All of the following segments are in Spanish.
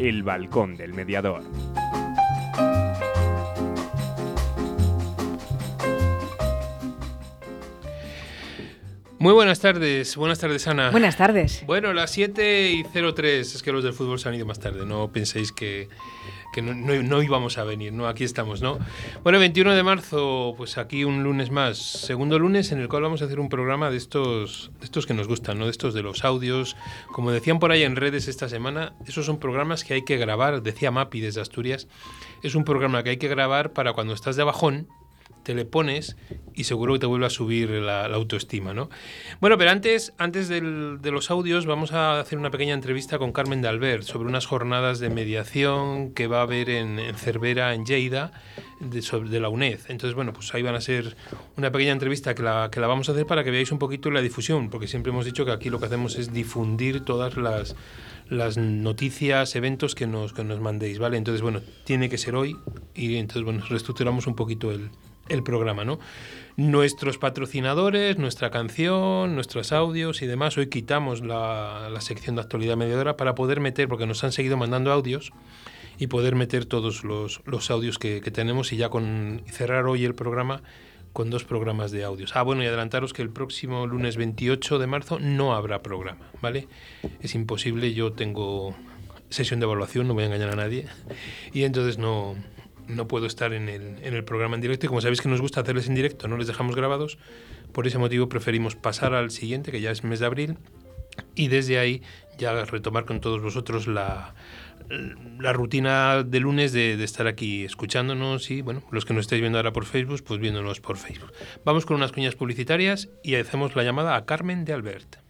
El Balcón del Mediador. Muy buenas tardes, buenas tardes Ana. Buenas tardes. Bueno, las 7 y 03, es que los del fútbol se han ido más tarde, no penséis que, no, íbamos a venir, ¿no? Aquí estamos, ¿no? Bueno, 21 de marzo, pues aquí un lunes más, segundo lunes en el cual vamos a hacer un programa de estos, de estos que nos gustan, ¿no? De estos de los audios, como decían por ahí en redes esta semana, esos son programas que hay que grabar, decía Mapi desde Asturias, es un programa que hay que grabar para cuando estás de bajón, te le pones y seguro que te vuelve a subir la, autoestima, ¿no? Bueno, pero antes, antes de los audios vamos a hacer una pequeña entrevista con Carmen de Albert sobre unas jornadas de mediación que va a haber en, Cervera, en Lleida, de, de, la UNED. Entonces, bueno, pues ahí van a ser una pequeña entrevista que la, que la vamos a hacer para que veáis un poquito la difusión, porque siempre hemos dicho que aquí lo que hacemos es difundir todas las las noticias, eventos que nos, que nos mandéis, ¿vale? Entonces, bueno, tiene que ser hoy y entonces, bueno, reestructuramos un poquito el, el programa, ¿no? Nuestros patrocinadores, nuestra canción, nuestros audios y demás. Hoy quitamos la, sección de actualidad mediadora para poder meter, porque nos han seguido mandando audios, y poder meter todos los, audios que, tenemos y ya con cerrar hoy el programa con dos programas de audios. Ah, bueno, y adelantaros que el próximo lunes 28 de marzo no habrá programa, ¿vale? Es imposible, yo tengo sesión de evaluación, no voy a engañar a nadie, y entonces no, no puedo estar en el, en el programa en directo y como sabéis que nos gusta hacerles en directo, no les dejamos grabados, por ese motivo preferimos pasar al siguiente, que ya es mes de abril, y desde ahí ya retomar con todos vosotros la, la rutina de lunes de, de, estar aquí escuchándonos y, bueno, los que nos estáis viendo ahora por Facebook, pues viéndonos por Facebook. Vamos con unas cuñas publicitarias y hacemos la llamada a Carmen de Albert.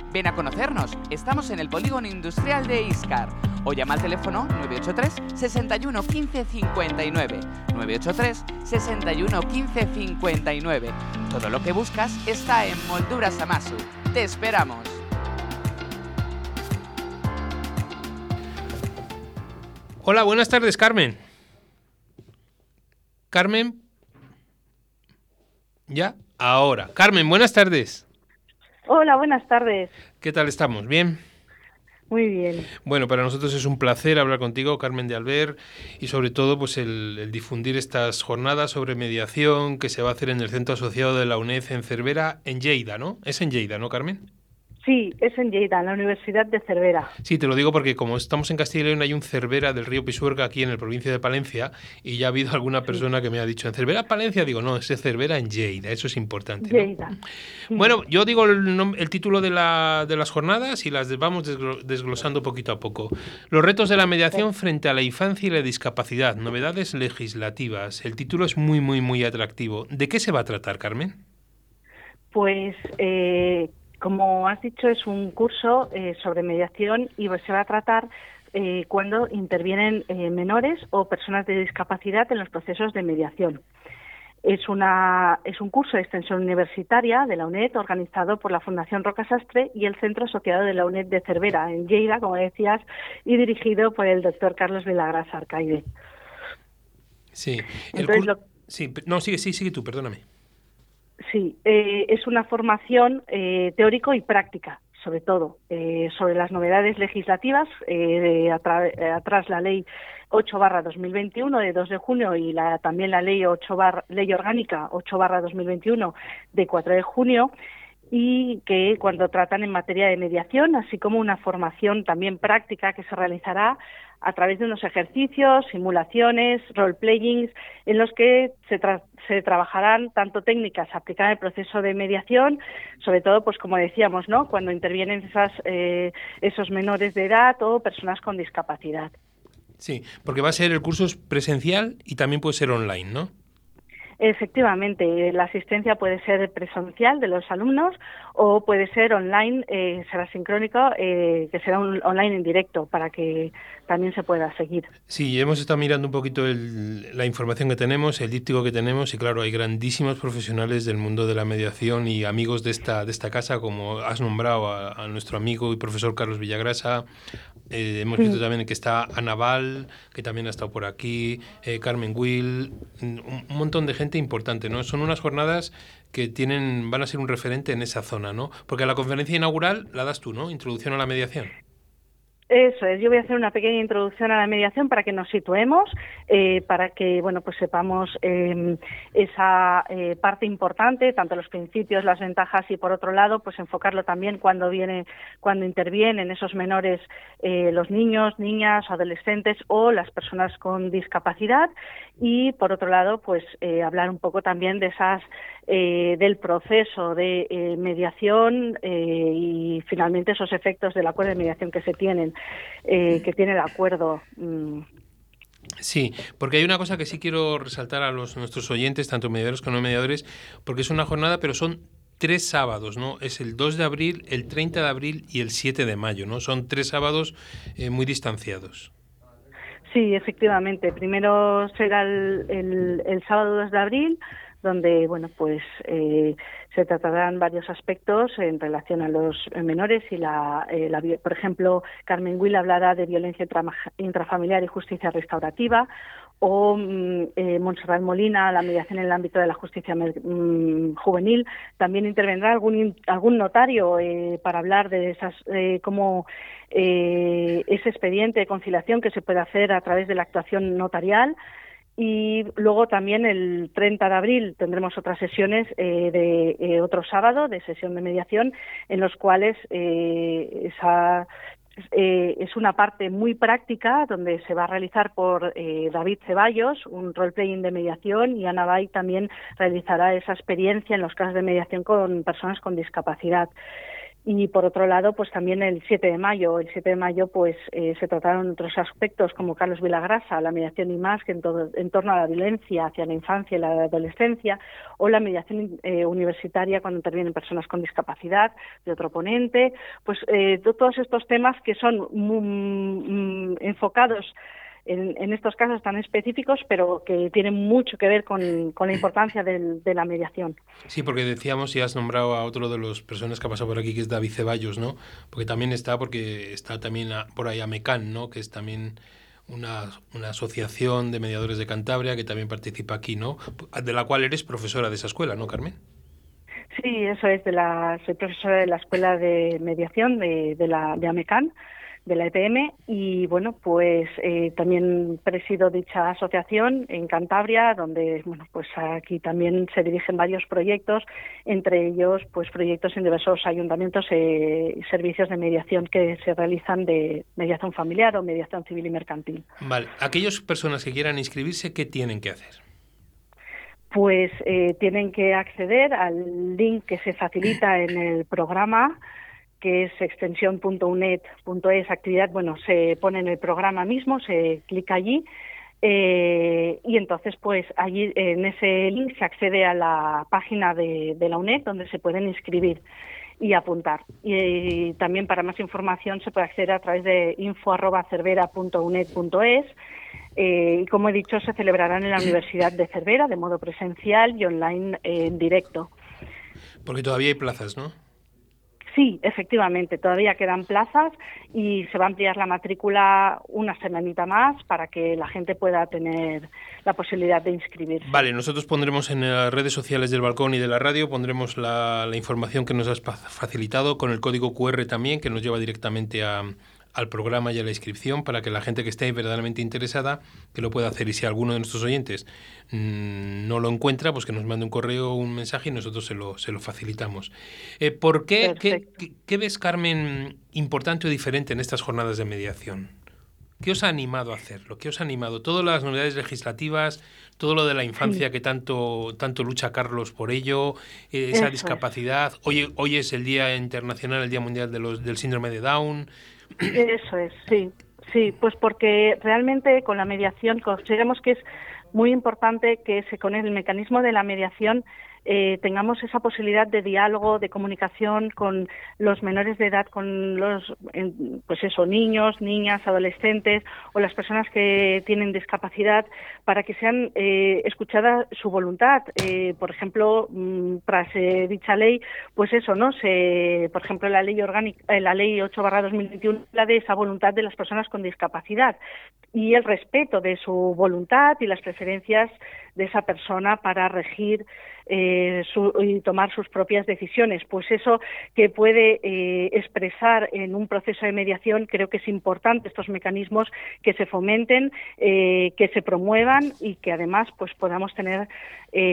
Ven a conocernos, estamos en el polígono industrial de Iscar o llama al teléfono 983 61 15 59. 983 61 15 59. Todo lo que buscas está en Molduras Amasu. Te esperamos. Hola, buenas tardes, Carmen. Carmen. ¿Ya? Ahora. Carmen, buenas tardes. Hola, buenas tardes. ¿Qué tal estamos? ¿Bien? Muy bien. Bueno, para nosotros es un placer hablar contigo, Carmen de Alber, y sobre todo pues el, difundir estas jornadas sobre mediación que se va a hacer en el Centro Asociado de la UNED en Cervera, en Lleida, ¿no? Es en Lleida, ¿no, Carmen? Sí, es en Lleida, en la Universidad de Cervera. Sí, te lo digo porque como estamos en Castilla y León hay un Cervera del río Pisuerga aquí en el provincia de Palencia y ya ha habido alguna persona que me ha dicho en Cervera, Palencia, digo, no, es Cervera en Lleida, eso es importante. Lleida. Bueno, yo digo el, título de, la, de, las jornadas y las vamos desglosando poquito a poco. Los retos de la mediación frente a la infancia y la discapacidad, novedades legislativas. El título es muy, muy, muy atractivo. ¿De qué se va a tratar, Carmen? Pues eh, como has dicho, es un curso eh, sobre mediación y se va a tratar eh, cuando intervienen eh, menores o personas de discapacidad en los procesos de mediación. Es, una, es un curso de extensión universitaria de la UNED organizado por la Fundación Roca Sastre y el Centro Asociado de la UNED de Cervera, en Lleida, como decías, y dirigido por el doctor Carlos Vilagras Arcaide. Sí, sí, no, sigue, sí, sigue tú, perdóname. Sí, eh, es una formación eh, teórico y práctica sobre todo, eh, sobre las novedades legislativas, eh, atrás la ley 8 barra 2021 de 2 de junio y la, también la ley 8 ley orgánica 8 barra 2021 de 4 de junio y que cuando tratan en materia de mediación, así como una formación también práctica que se realizará a través de unos ejercicios, simulaciones, role-playings, en los que se, se, trabajarán tanto técnicas aplicadas el proceso de mediación, sobre todo, pues como decíamos, ¿no? cuando intervienen esas, eh, esos menores de edad o personas con discapacidad. Sí, porque va a ser el curso presencial y también puede ser online, ¿no? Efectivamente, la asistencia puede ser presencial de los alumnos o puede ser online, eh, será sincrónico, eh, que será un online en directo para que también se pueda seguir. Sí, hemos estado mirando un poquito la información que tenemos, el díptico que tenemos y claro, hay grandísimos profesionales del mundo de la mediación y amigos de esta, de esta casa, como has nombrado a, nuestro amigo y profesor Carlos Villagrasa, eh, hemos visto también que está Anaval, que también ha estado por aquí, Carmen Will, un, un montón de gente importante, ¿no? Son unas jornadas que tienen, van a ser un referente en esa zona, ¿no? Porque la conferencia inaugural la das tú, ¿no? Introducción a la mediación. Eso es, yo voy a hacer una pequeña introducción a la mediación para que nos situemos, eh, para que bueno pues sepamos em, esa eh, parte importante, tanto los principios, las ventajas y por otro lado pues enfocarlo también cuando viene, cuando intervienen esos menores, eh, los niños, niñas, adolescentes o las personas con discapacidad y por otro lado pues hablar un poco también de esas del proceso de mediación y finalmente esos efectos del acuerdo de mediación que se tienen. Eh, que tiene el acuerdo. Mm. Sí, porque hay una cosa que sí quiero resaltar a los, nuestros oyentes, tanto mediadores como no mediadores, porque es una jornada, pero son tres sábados, ¿no? Es el 2 de abril, el 30 de abril y el 7 de mayo, ¿no? Son tres sábados eh, muy distanciados. Sí, efectivamente. Primero será el, el sábado 2 de abril, donde bueno pues eh, se tratarán varios aspectos en relación a los menores y la, eh, por ejemplo Carmen Will hablará de violencia intrafamiliar y justicia restaurativa o mm, eh, Montserrat Molina la mediación en el ámbito de la justicia mm, juvenil. También intervendrá algún algún notario para hablar de esas cómo ese expediente de conciliación que se puede hacer a través de la actuación notarial y luego también el 30 de abril tendremos otras sesiones eh, de eh, otro sábado de sesión de mediación en los cuales eh, esa es una parte muy práctica donde se va a realizar por David Ceballos un role-playing de mediación y Ana Bay también realizará esa experiencia en los casos de mediación con personas con discapacidad y por otro lado pues también el 7 de mayo. El 7 de mayo pues eh, se trataron otros aspectos como Carlos Vilagrasa la mediación y más que en, todo, en torno a la violencia hacia la infancia y la adolescencia o la mediación eh, universitaria cuando intervienen personas con discapacidad de otro ponente pues eh, todos estos temas que son mm, enfocados en, estos casos tan específicos, pero que tienen mucho que ver con, la importancia de la mediación. Sí, porque decíamos, y has nombrado a otro de las personas que ha pasado por aquí, que es David Ceballos, ¿no? Porque también está, porque está también por ahí AMECAN, ¿no? Que es también una, una, asociación de mediadores de Cantabria que también participa aquí, ¿no? De la cual eres profesora de esa escuela, ¿no, Carmen? Sí, eso es, de la, soy profesora de la Escuela de Mediación de, de, la, de AMECAN de la EPM y bueno pues eh, también presido dicha asociación en Cantabria donde bueno pues aquí también se dirigen varios proyectos entre ellos pues proyectos en diversos ayuntamientos eh, y servicios de mediación que se realizan de mediación familiar o mediación civil y mercantil. Vale, aquellas personas que quieran inscribirse qué tienen que hacer pues eh, tienen que acceder al link que se facilita en el programa que es extensión.unet.es actividad, bueno, se pone en el programa mismo, se clica allí eh, y entonces pues allí en ese link se accede a la página de, la UNED donde se pueden inscribir y apuntar. Y, también para más información se puede acceder a través de info.cervera.unet.es eh, y como he dicho se celebrarán en la Universidad de Cervera de modo presencial y online en directo. Porque todavía hay plazas, ¿no? Sí, efectivamente, todavía quedan plazas y se va a ampliar la matrícula una semanita más para que la gente pueda tener la posibilidad de inscribirse. Vale, nosotros pondremos en las redes sociales del balcón y de la radio, pondremos la, la información que nos has facilitado con el código QR también, que nos lleva directamente a, al programa y a la inscripción para que la gente que esté verdaderamente interesada que lo pueda hacer. Y si alguno de nuestros oyentes mm, no lo encuentra pues que nos mande un correo o un mensaje y nosotros se lo, se lo facilitamos. Eh, ¿por qué, qué, qué, ves Carmen importante o diferente en estas jornadas de mediación? ¿qué os ha animado a hacerlo? ¿qué os ha animado? todas las novedades legislativas todo lo de la infancia que tanto tanto lucha Carlos por ello eh, esa discapacidad hoy, hoy es el Día Internacional el Día Mundial de los, del Síndrome de Down eso es, sí. Sí, pues porque realmente con la mediación consideramos que es muy importante que se con el mecanismo de la mediación eh, tengamos esa posibilidad de diálogo, de comunicación con los menores de edad, con los, pues eso, niños, niñas, adolescentes o las personas que tienen discapacidad, para que sean eh, escuchada su voluntad. Eh, por ejemplo, mm, tras dicha ley, pues eso, ¿no? Se, por ejemplo, la ley orgánica, la ley 8/2021 habla de esa voluntad de las personas con discapacidad y el respeto de su voluntad y las preferencias de esa persona para regir eh, y tomar sus propias decisiones. Pues eso que puede eh, expresar en un proceso de mediación, creo que es importante estos mecanismos que se fomenten, eh, que se promuevan y que además pues podamos tener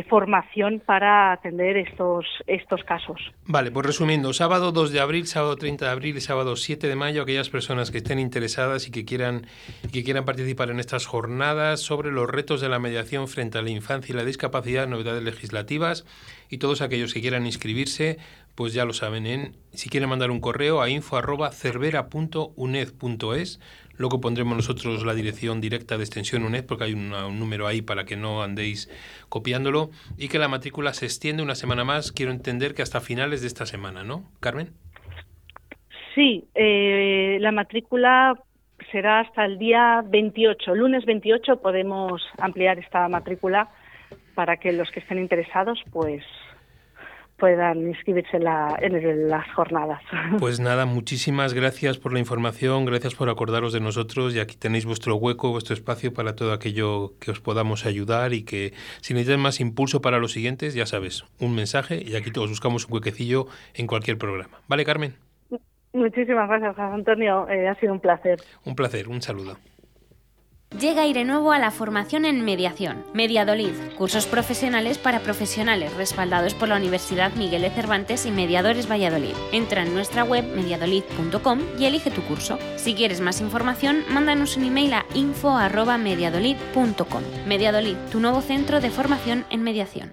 formación para atender estos, estos casos. Vale, pues resumiendo, sábado 2 de abril, sábado 30 de abril y sábado 7 de mayo, aquellas personas que estén interesadas y que quieran, que quieran participar en estas jornadas sobre los retos de la mediación frente a la infancia y la discapacidad, novedades legislativas, y todos aquellos que quieran inscribirse, pues ya lo saben, en, si quieren mandar un correo a info.cervera.uned.es, luego pondremos nosotros la dirección directa de extensión UNED, porque hay un número ahí para que no andéis copiándolo, y que la matrícula se extiende una semana más, quiero entender que hasta finales de esta semana, ¿no, Carmen? Sí, eh, la matrícula será hasta el día 28, lunes 28 podemos ampliar esta matrícula para que los que estén interesados pues puedan inscribirse en, las jornadas. Pues nada, muchísimas gracias por la información, gracias por acordaros de nosotros y aquí tenéis vuestro hueco, vuestro espacio para todo aquello que os podamos ayudar y que si necesitáis más impulso para los siguientes, ya sabes, un mensaje y aquí todos buscamos un huequecillo en cualquier programa. ¿Vale, Carmen? Muchísimas gracias, Antonio. Eh, ha sido un placer. Un placer, un saludo. Llega aire nuevo a la formación en mediación. Mediadolid, cursos profesionales para profesionales respaldados por la Universidad Miguel de Cervantes y Mediadores Valladolid. Entra en nuestra web mediadolid.com y elige tu curso. Si quieres más información, mándanos un email a info@mediadolid.com. Mediadolid, tu nuevo centro de formación en mediación.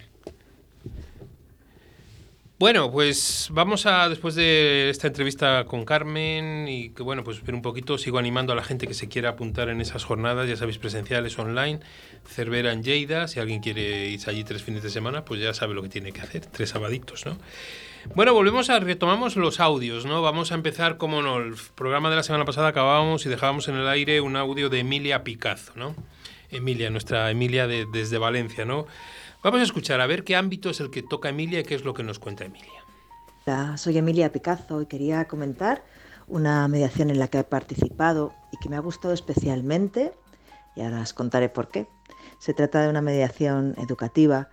Bueno, pues vamos a, después de esta entrevista con Carmen y que, bueno, pues ver un poquito, sigo animando a la gente que se quiera apuntar en esas jornadas, ya sabéis, presenciales, online, Cervera en Lleida, si alguien quiere irse allí tres fines de semana, pues ya sabe lo que tiene que hacer, tres sabaditos, ¿no? Bueno, volvemos a, retomamos los audios, ¿no? Vamos a empezar, como no, el programa de la semana pasada acabábamos y dejábamos en el aire un audio de Emilia Picazo, ¿no? Emilia, nuestra Emilia de, desde Valencia, ¿no? Vamos a escuchar a ver qué ámbito es el que toca Emilia y qué es lo que nos cuenta Emilia. Soy Emilia Picazo y quería comentar una mediación en la que he participado y que me ha gustado especialmente y ahora os contaré por qué. Se trata de una mediación educativa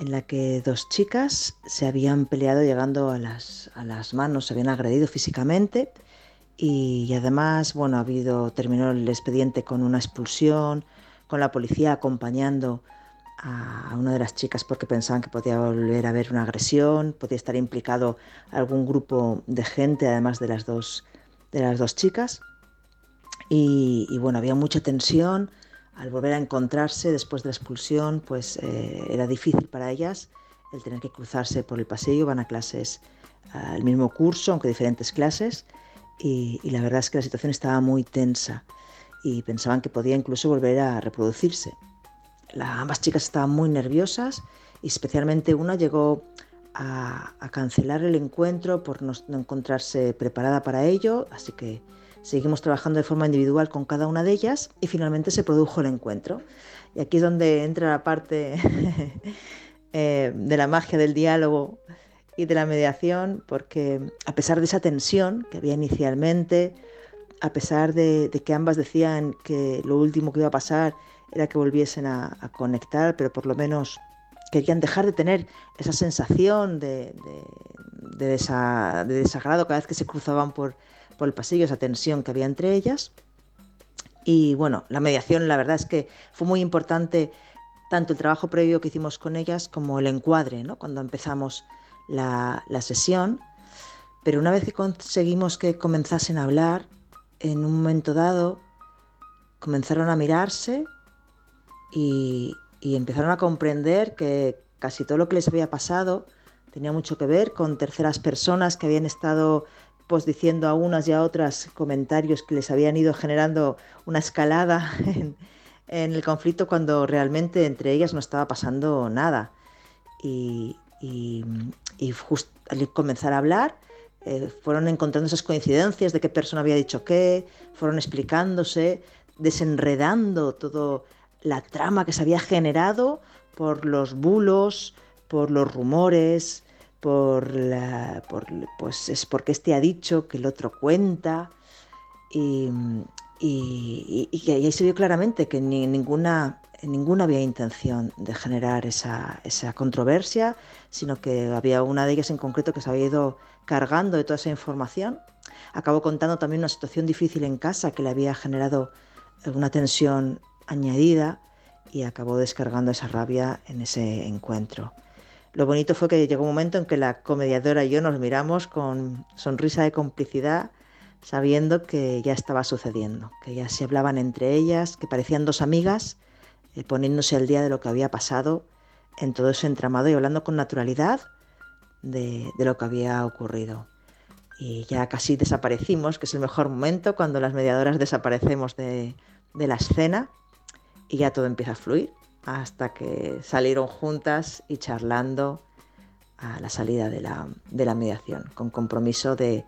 en la que dos chicas se habían peleado llegando a las, a las manos, se habían agredido físicamente y, además, bueno, ha habido, terminó el expediente con una expulsión, con la policía acompañando a una de las chicas porque pensaban que podía volver a haber una agresión, podía estar implicado algún grupo de gente, además de las dos, de las dos chicas. Y, y bueno, había mucha tensión, al volver a encontrarse después de la expulsión, pues eh, era difícil para ellas el tener que cruzarse por el pasillo, van a clases al mismo curso, aunque diferentes clases, y, la verdad es que la situación estaba muy tensa y pensaban que podía incluso volver a reproducirse. Ambas chicas estaban muy nerviosas y especialmente una llegó a, cancelar el encuentro por no encontrarse preparada para ello, así que Seguimos trabajando de forma individual con cada una de ellas y finalmente se produjo el encuentro. Y aquí es donde entra la parte eh, de la magia del diálogo y de la mediación, porque a pesar de esa tensión que había inicialmente, a pesar de, que ambas decían que lo último que iba a pasar era que volviesen a, conectar, pero por lo menos querían dejar de tener esa sensación de, de desagrado cada vez que se cruzaban por, por el pasillo, esa tensión que había entre ellas. Y bueno, la mediación, la verdad es que fue muy importante tanto el trabajo previo que hicimos con ellas como el encuadre, ¿no? cuando empezamos la, sesión. Pero una vez que conseguimos que comenzasen a hablar, en un momento dado comenzaron a mirarse y, y empezaron a comprender que casi todo lo que les había pasado tenía mucho que ver con terceras personas que habían estado pues diciendo a unas y a otras comentarios que les habían ido generando una escalada en, el conflicto cuando realmente entre ellas no estaba pasando nada. Y, y, justo al comenzar a hablar, eh, fueron encontrando esas coincidencias de qué persona había dicho qué, fueron explicándose, desenredando toda la trama que se había generado por los bulos, por los rumores, por la, por, pues es porque este ha dicho que el otro cuenta y, y, y, ahí se vio claramente que ni, ninguna, ninguna había intención de generar esa, esa, controversia, sino que había una de ellas en concreto que se había ido cargando de toda esa información. Acabó contando también una situación difícil en casa que le había generado una tensión añadida y acabó descargando esa rabia en ese encuentro. Lo bonito fue que llegó un momento en que la comediadora y yo nos miramos con sonrisa de complicidad, sabiendo que ya estaba sucediendo, que ya se hablaban entre ellas, que parecían dos amigas, eh, poniéndose al día de lo que había pasado en todo ese entramado y hablando con naturalidad de, lo que había ocurrido. Y ya casi desaparecimos, que es el mejor momento cuando las mediadoras desaparecemos de la escena y ya todo empieza a fluir hasta que salieron juntas y charlando a la salida de la, mediación, con compromiso de,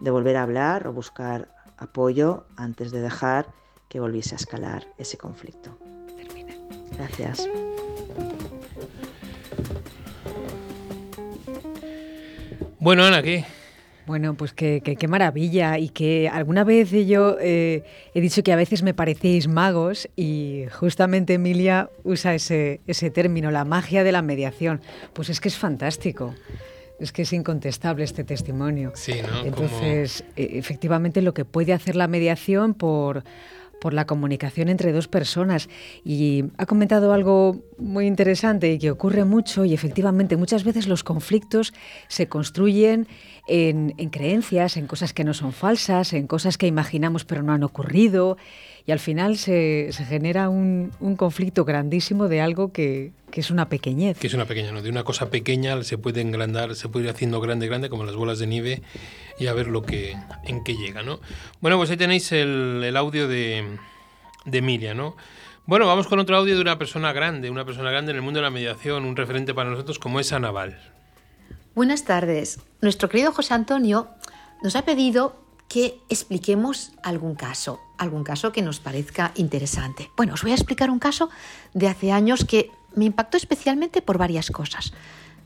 volver a hablar o buscar apoyo antes de dejar que volviese a escalar ese conflicto. Gracias. Bueno, Ana, ¿qué? Bueno, pues qué, maravilla y que alguna vez yo eh, he dicho que a veces me parecéis magos y justamente Emilia usa ese, ese término, la magia de la mediación. Pues es que es fantástico. Es que es incontestable este testimonio. Sí, ¿no? Entonces, e, efectivamente, lo que puede hacer la mediación por por la comunicación entre dos personas. Y ha comentado algo muy interesante y que ocurre mucho y efectivamente muchas veces los conflictos se construyen en, creencias, en cosas que no son falsas, en cosas que imaginamos pero no han ocurrido y al final se, genera un, conflicto grandísimo de algo que, es una pequeñez. Que es una pequeña, ¿no? De una cosa pequeña se puede engrandar, se puede ir haciendo grande, grande, como las bolas de nieve, y a ver lo que, en qué llega, ¿no? Bueno, pues ahí tenéis el, audio de, de Emilia, ¿no? Bueno, vamos con otro audio de una persona grande, una persona grande en el mundo de la mediación, un referente para nosotros como es Anaval. Buenas tardes. Nuestro querido José Antonio nos ha pedido que expliquemos algún caso, algún caso que nos parezca interesante. Bueno, os voy a explicar un caso de hace años que me impactó especialmente por varias cosas.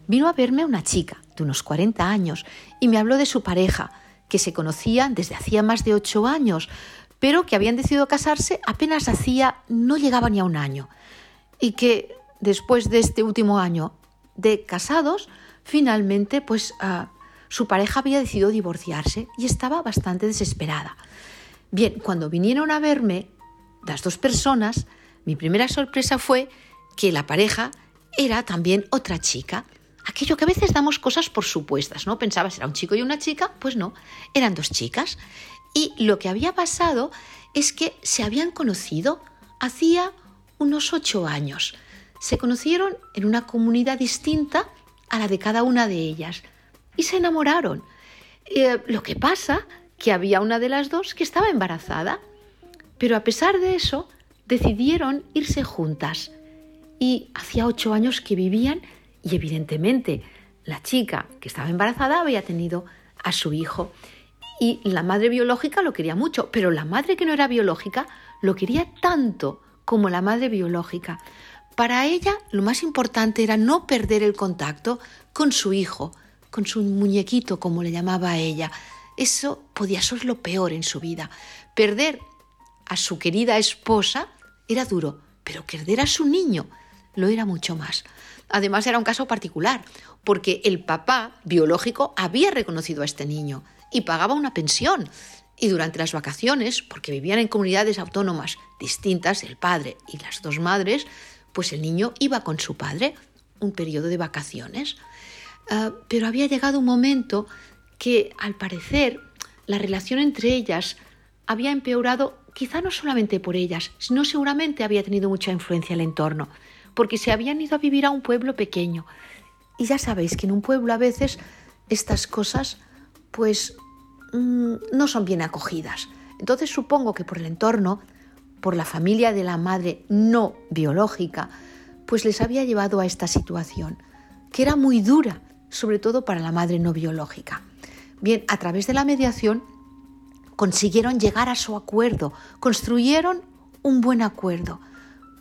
Vino a verme una chica de unos 40 años y me habló de su pareja, que se conocían desde hacía más de 8 años, pero que habían decidido casarse apenas hacía, no llegaba ni a un año. Y que después de este último año de casados, finalmente, pues ah, su pareja había decidido divorciarse y estaba bastante desesperada. Bien, cuando vinieron a verme las dos personas, mi primera sorpresa fue que la pareja era también otra chica. Aquello que a veces damos cosas por supuestas, ¿no? Pensabas era un chico y una chica, pues no, eran dos chicas. Y lo que había pasado es que se habían conocido hacía unos ocho años. Se conocieron en una comunidad distinta a la de cada una de ellas y se enamoraron. Eh, lo que pasa que había una de las dos que estaba embarazada, pero a pesar de eso decidieron irse juntas y hacía ocho años que vivían y evidentemente la chica que estaba embarazada había tenido a su hijo y la madre biológica lo quería mucho, pero la madre que no era biológica lo quería tanto como la madre biológica. Para ella lo más importante era no perder el contacto con su hijo, con su muñequito, como le llamaba ella. Eso podía ser lo peor en su vida. Perder a su querida esposa era duro, pero perder a su niño lo era mucho más. Además era un caso particular, porque el papá biológico había reconocido a este niño y pagaba una pensión. Y durante las vacaciones, porque vivían en comunidades autónomas distintas, el padre y las dos madres, pues el niño iba con su padre un periodo de vacaciones. Ah, pero había llegado un momento que, al parecer, la relación entre ellas había empeorado, quizá no solamente por ellas, sino seguramente había tenido mucha influencia el entorno, porque se habían ido a vivir a un pueblo pequeño. Y ya sabéis que en un pueblo a veces estas cosas, pues, mm, no son bien acogidas. Entonces supongo que por el entorno, por la familia de la madre no biológica, pues les había llevado a esta situación, que era muy dura sobre todo para la madre no biológica. Bien, a través de la mediación consiguieron llegar a su acuerdo, construyeron un buen acuerdo.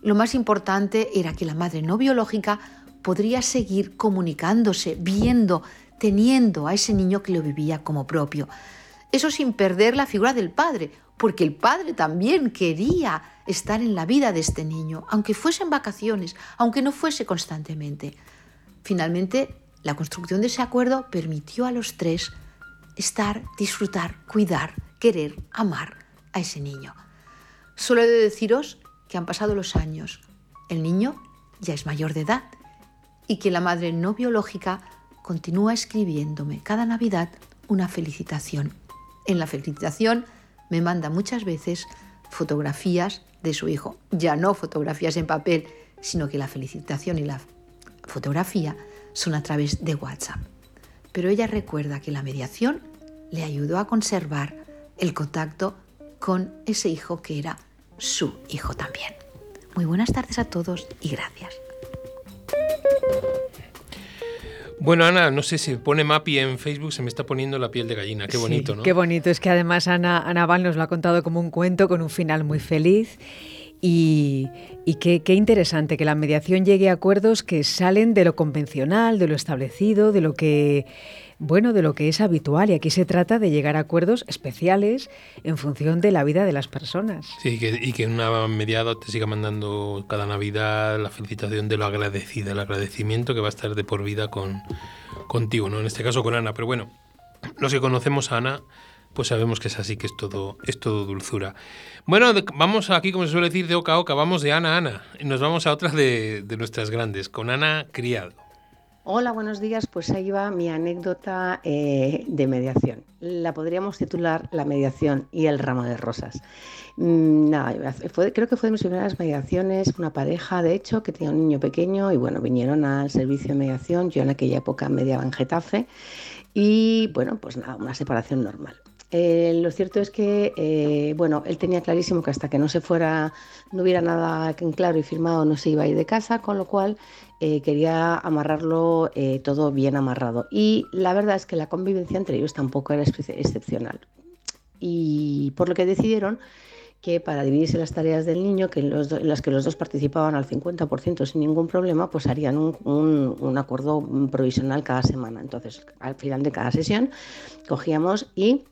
Lo más importante era que la madre no biológica podría seguir comunicándose, viendo, teniendo a ese niño que lo vivía como propio. Eso sin perder la figura del padre, porque el padre también quería estar en la vida de este niño, aunque fuese en vacaciones, aunque no fuese constantemente. Finalmente, la construcción de ese acuerdo permitió a los tres estar, disfrutar, cuidar, querer, amar a ese niño. Solo he de deciros que han pasado los años, el niño ya es mayor de edad y que la madre no biológica continúa escribiéndome cada Navidad una felicitación. En la felicitación me manda muchas veces fotografías de su hijo, ya no fotografías en papel, sino que la felicitación y la fotografía son a través de WhatsApp. Pero ella recuerda que la mediación le ayudó a conservar el contacto con ese hijo que era su hijo también. Muy buenas tardes a todos y gracias. Bueno, Ana, no sé si pone Mapi en Facebook, se me está poniendo la piel de gallina. Qué bonito, ¿no? Qué bonito. Es que además Ana, Ana Val nos lo ha contado como un cuento con un final muy feliz. Y, qué, interesante que la mediación llegue a acuerdos que salen de lo convencional, de lo establecido, de lo que bueno, de lo que es habitual. Y aquí se trata de llegar a acuerdos especiales en función de la vida de las personas. Sí, y que una mediada te siga mandando cada Navidad la felicitación de lo agradecida, el agradecimiento que va a estar de por vida con, contigo, ¿no? En este caso con Ana. Pero bueno, los que conocemos a Ana pues sabemos que es así, que es todo, es todo dulzura. Bueno, vamos aquí, como se suele decir, de oca a oca, vamos de Ana a Ana. Y nos vamos a otra de, nuestras grandes, con Ana Criado. Hola, buenos días. Pues ahí va mi anécdota eh, de mediación. La podríamos titular La mediación y el ramo de rosas. Mm, nada, creo que fue de mis primeras mediaciones, una pareja, de hecho, que tenía un niño pequeño y bueno, vinieron al servicio de mediación. Yo en aquella época mediaba en Getafe y bueno, pues nada, una separación normal. Eh, lo cierto es que, eh, bueno, él tenía clarísimo que hasta que no se fuera, no hubiera nada en claro y firmado, no se iba a ir de casa, con lo cual eh, quería amarrarlo todo bien amarrado. Y la verdad es que la convivencia entre ellos tampoco era excepcional. Y por lo que decidieron que para dividirse las tareas del niño, que en, las que los dos participaban al 50% sin ningún problema, pues harían un, un acuerdo provisional cada semana. Entonces, al final de cada sesión, cogíamos y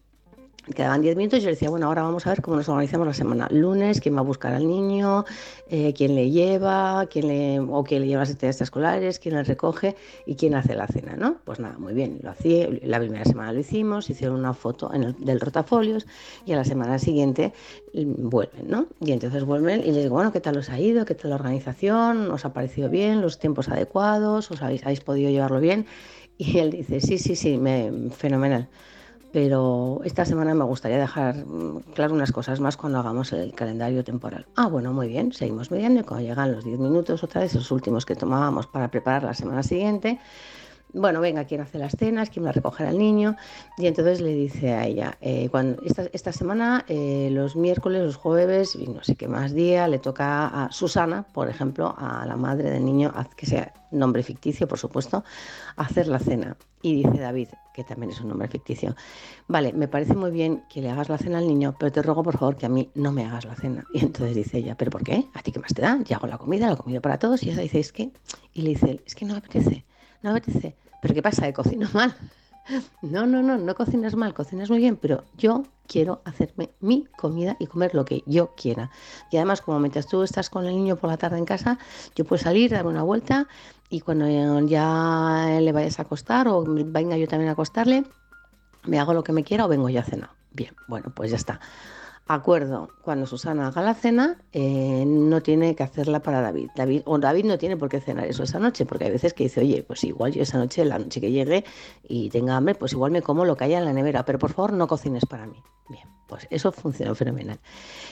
Quedaban 10 minutos y yo decía, bueno, ahora vamos a ver cómo nos organizamos la semana. Lunes, quién va a buscar al niño, eh, quién le lleva, quién le, o quién le lleva las actividades escolares, quién le recoge y quién hace la cena, ¿no? Pues nada, muy bien, lo hacía, la primera semana lo hicimos, hicieron una foto del rotafolios y a la semana siguiente mm, vuelven, ¿no? Y entonces vuelven y les digo, bueno, ¿qué tal os ha ido? ¿Qué tal la organización? ¿Os ha parecido bien? ¿Los tiempos adecuados? ¿Os habéis, habéis podido llevarlo bien? Y él dice, sí, sí, sí, me, fenomenal pero esta semana me gustaría dejar mm, claro unas cosas más cuando hagamos el calendario temporal. Ah, bueno, muy bien, seguimos midiendo y cuando llegan los 10 minutos otra vez, los últimos que tomábamos para preparar la semana siguiente, bueno, venga, ¿quién hace las cenas? ¿Quién va a recoger al niño? Y entonces le dice a ella, eh, cuando, esta, semana, eh, los miércoles, los jueves, no sé qué más día, le toca a Susana, por ejemplo, a la madre del niño, que sea nombre ficticio, por supuesto, hacer la cena. Y dice David, que también es un nombre ficticio, vale, me parece muy bien que le hagas la cena al niño, pero te ruego por favor que a mí no me hagas la cena. Y entonces dice ella, ¿pero por qué? ¿A ti qué más te da? Yo hago la comida, la comida para todos. Y ella dice, es que, y le dice, es que no me apetece, no apetece. ¿Pero qué pasa? ¿Que cocino mal? No, no, no, no cocinas mal, cocinas muy bien, pero yo quiero hacerme mi comida y comer lo que yo quiera. Y además, como mientras tú estás con el niño por la tarde en casa, yo puedo salir, darme una vuelta y cuando ya le vayas a acostar o venga yo también a acostarle, me hago lo que me quiera o vengo yo a cenar. Bien, bueno, pues ya está. Acuerdo, cuando Susana haga la cena, eh, no tiene que hacerla para David. David. O David no tiene por qué cenar eso esa noche, porque hay veces que dice, oye, pues igual yo esa noche, la noche que llegue y tenga hambre, pues igual me como lo que haya en la nevera, pero por favor no cocines para mí. Bien, pues eso funcionó fenomenal.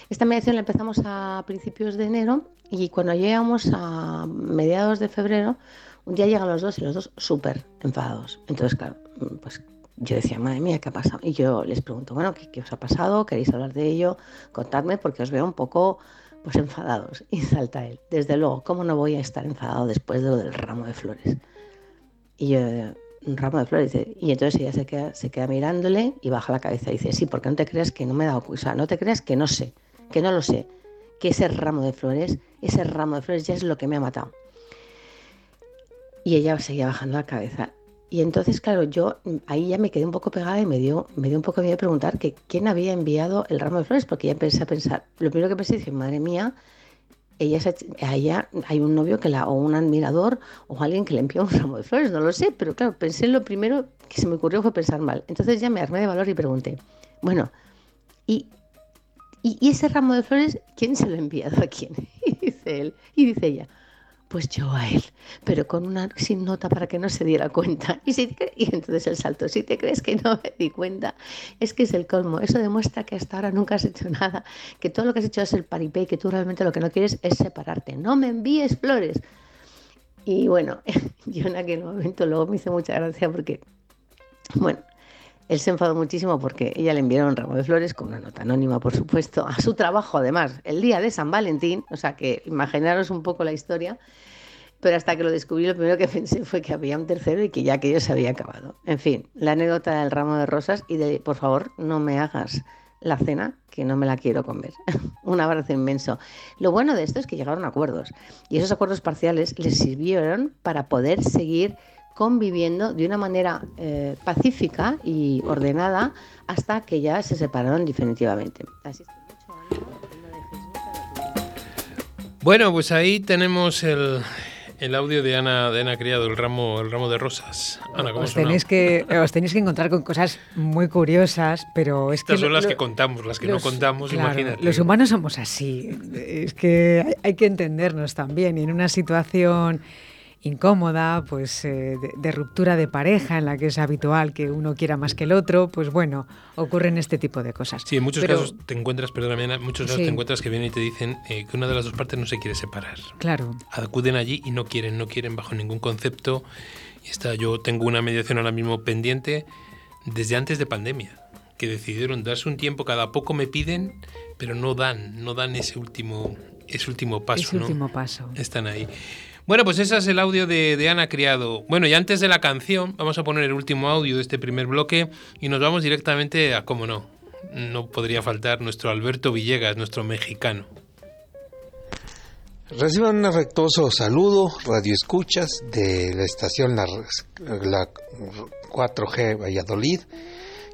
Esta mediación la empezamos a principios de enero y cuando llegamos a mediados de febrero, un día llegan los dos y los dos súper enfadados. Entonces, claro, pues yo decía, madre mía, ¿qué ha pasado? Y yo les pregunto, bueno, ¿qué, os ha pasado? ¿Queréis hablar de ello? Contadme porque os veo un poco pues enfadados. Y salta él, desde luego, ¿cómo no voy a estar enfadado después de lo del ramo de flores? Y yo, un ramo de flores, y entonces ella se queda, se queda mirándole y baja la cabeza y dice, sí, porque no te creas que no me he dado cuenta, no te creas que no sé, que no lo sé, que ese ramo de flores, ese ramo de flores ya es lo que me ha matado. Y ella seguía bajando la cabeza. Y entonces, claro, yo ahí ya me quedé un poco pegada y me dio, me dio un poco miedo preguntar que quién había enviado el ramo de flores, porque ya empecé a pensar, lo primero que pensé, dije, madre mía, ella, a ella hay un novio que la, o un admirador o alguien que le envió un ramo de flores, no lo sé, pero claro, pensé lo primero que se me ocurrió fue pensar mal. Entonces ya me armé de valor y pregunté, bueno, ¿y, y, y ese ramo de flores quién se lo ha enviado a quién? Y dice él, y dice ella, pues yo a él, pero con una sin nota para que no se diera cuenta. Y, si y entonces el salto, si te crees que no me di cuenta, es que es el colmo. Eso demuestra que hasta ahora nunca has hecho nada, que todo lo que has hecho es el paripé y que tú realmente lo que no quieres es separarte. No me envíes flores. Y bueno, yo en aquel momento luego me hizo mucha gracia porque, bueno, él se enfadó muchísimo porque ella le enviaron un ramo de flores con una nota anónima, por supuesto, a su trabajo además, el día de San Valentín, o sea que imaginaros un poco la historia, pero hasta que lo descubrí lo primero que pensé fue que había un tercero y que ya aquello se había acabado. En fin, la anécdota del ramo de rosas y de, por favor, no me hagas la cena, que no me la quiero comer. un abrazo inmenso. Lo bueno de esto es que llegaron a acuerdos y esos acuerdos parciales les sirvieron para poder seguir conviviendo de una manera eh, pacífica y ordenada hasta que ya se separaron definitivamente. bueno, pues ahí tenemos el, el audio de Ana, de Ana Criado, el ramo, el ramo de rosas. Ana, ¿cómo os, tenéis que, os tenéis que encontrar con cosas muy curiosas, pero es Estas que... son las que contamos, las que no contamos, imagínate. Los humanos somos así. Es que hay, hay que entendernos también. Y en una situación incómoda, pues eh, de, ruptura de pareja en la que es habitual que uno quiera más que el otro, pues bueno, ocurren este tipo de cosas. Sí, en muchos casos te encuentras, perdóname, en muchos casos te encuentras que vienen y te dicen eh, que una de las dos partes no se quiere separar. Claro. Acuden allí y no quieren, no quieren bajo ningún concepto. Y está, yo tengo una mediación ahora mismo pendiente desde antes de pandemia que decidieron darse un tiempo, cada poco me piden, pero no dan, no dan ese último, ese último paso. Ese último paso. Están ahí. Bueno, pues ese es el audio de, Ana Criado. Bueno, y antes de la canción, vamos a poner el último audio de este primer bloque y nos vamos directamente a, cómo no, no podría faltar nuestro Alberto Villegas, nuestro mexicano. Reciban un afectuoso saludo, radio escuchas de la estación la, la 4G Valladolid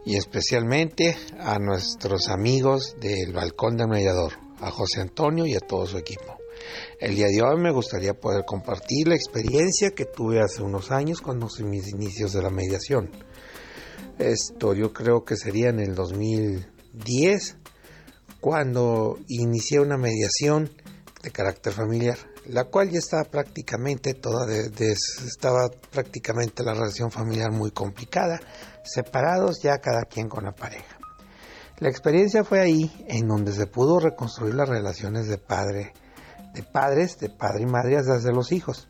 y especialmente a nuestros amigos del Balcón del Mediador, a José Antonio y a todo su equipo. El día de hoy me gustaría poder compartir la experiencia que tuve hace unos años cuando mis inicios de la mediación. Esto yo creo que sería en el 2010 cuando inicié una mediación de carácter familiar, la cual ya estaba prácticamente toda estaba prácticamente la relación familiar muy complicada, separados ya cada quien con la pareja. La experiencia fue ahí en donde se pudo reconstruir las relaciones de padre, de padres, de padre y madre hacia los hijos.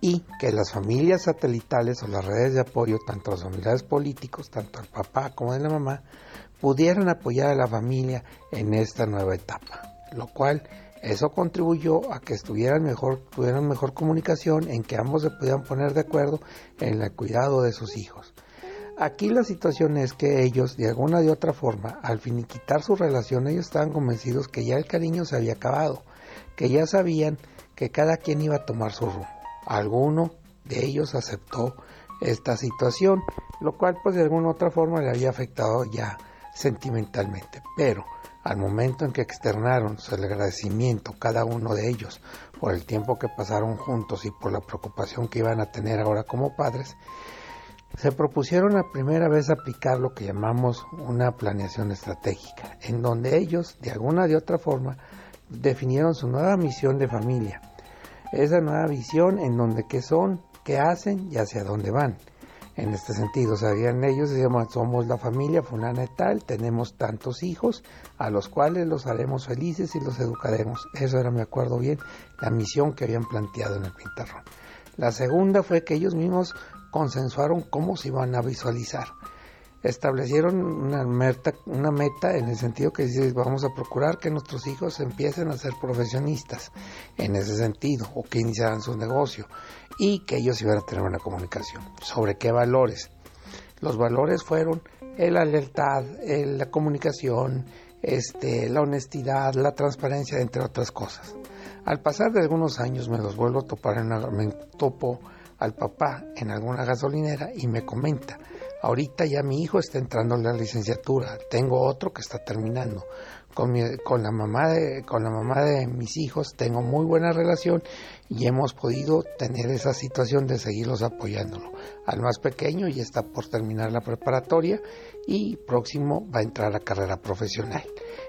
Y que las familias satelitales o las redes de apoyo, tanto los familiares políticos, tanto el papá como de la mamá, pudieran apoyar a la familia en esta nueva etapa, lo cual eso contribuyó a que estuvieran mejor, tuvieran mejor comunicación, en que ambos se pudieran poner de acuerdo en el cuidado de sus hijos. Aquí la situación es que ellos, de alguna de otra forma, al finiquitar su relación, ellos estaban convencidos que ya el cariño se había acabado, que ya sabían que cada quien iba a tomar su rumbo. Alguno de ellos aceptó esta situación, lo cual pues de alguna otra forma le había afectado ya sentimentalmente. Pero al momento en que externaron su agradecimiento cada uno de ellos por el tiempo que pasaron juntos y por la preocupación que iban a tener ahora como padres, se propusieron a primera vez aplicar lo que llamamos una planeación estratégica, en donde ellos, de alguna de otra forma, definieron su nueva misión de familia. Esa nueva visión en donde qué son, qué hacen y hacia dónde van en este sentido. Sabían ellos, decíamos, somos la familia fulana y tal, tenemos tantos hijos a los cuales los haremos felices y los educaremos. Eso era, me acuerdo bien, la misión que habían planteado en el pintarrón. La segunda fue que ellos mismos consensuaron cómo se iban a visualizar establecieron una meta, una meta en el sentido que dice, vamos a procurar que nuestros hijos empiecen a ser profesionistas en ese sentido o que iniciaran su negocio y que ellos iban a tener una comunicación. ¿Sobre qué valores? Los valores fueron la lealtad, la comunicación, este, la honestidad, la transparencia, entre otras cosas. Al pasar de algunos años me los vuelvo a topar, en me topo al papá en alguna gasolinera y me comenta, Ahorita ya mi hijo está entrando en la licenciatura, tengo otro que está terminando. Con, con, la mamá de, con la mamá de mis hijos tengo muy buena relación y hemos podido tener esa situación de seguirlos apoyándolo. Al más pequeño ya está por terminar la preparatoria y próximo va a entrar a carrera profesional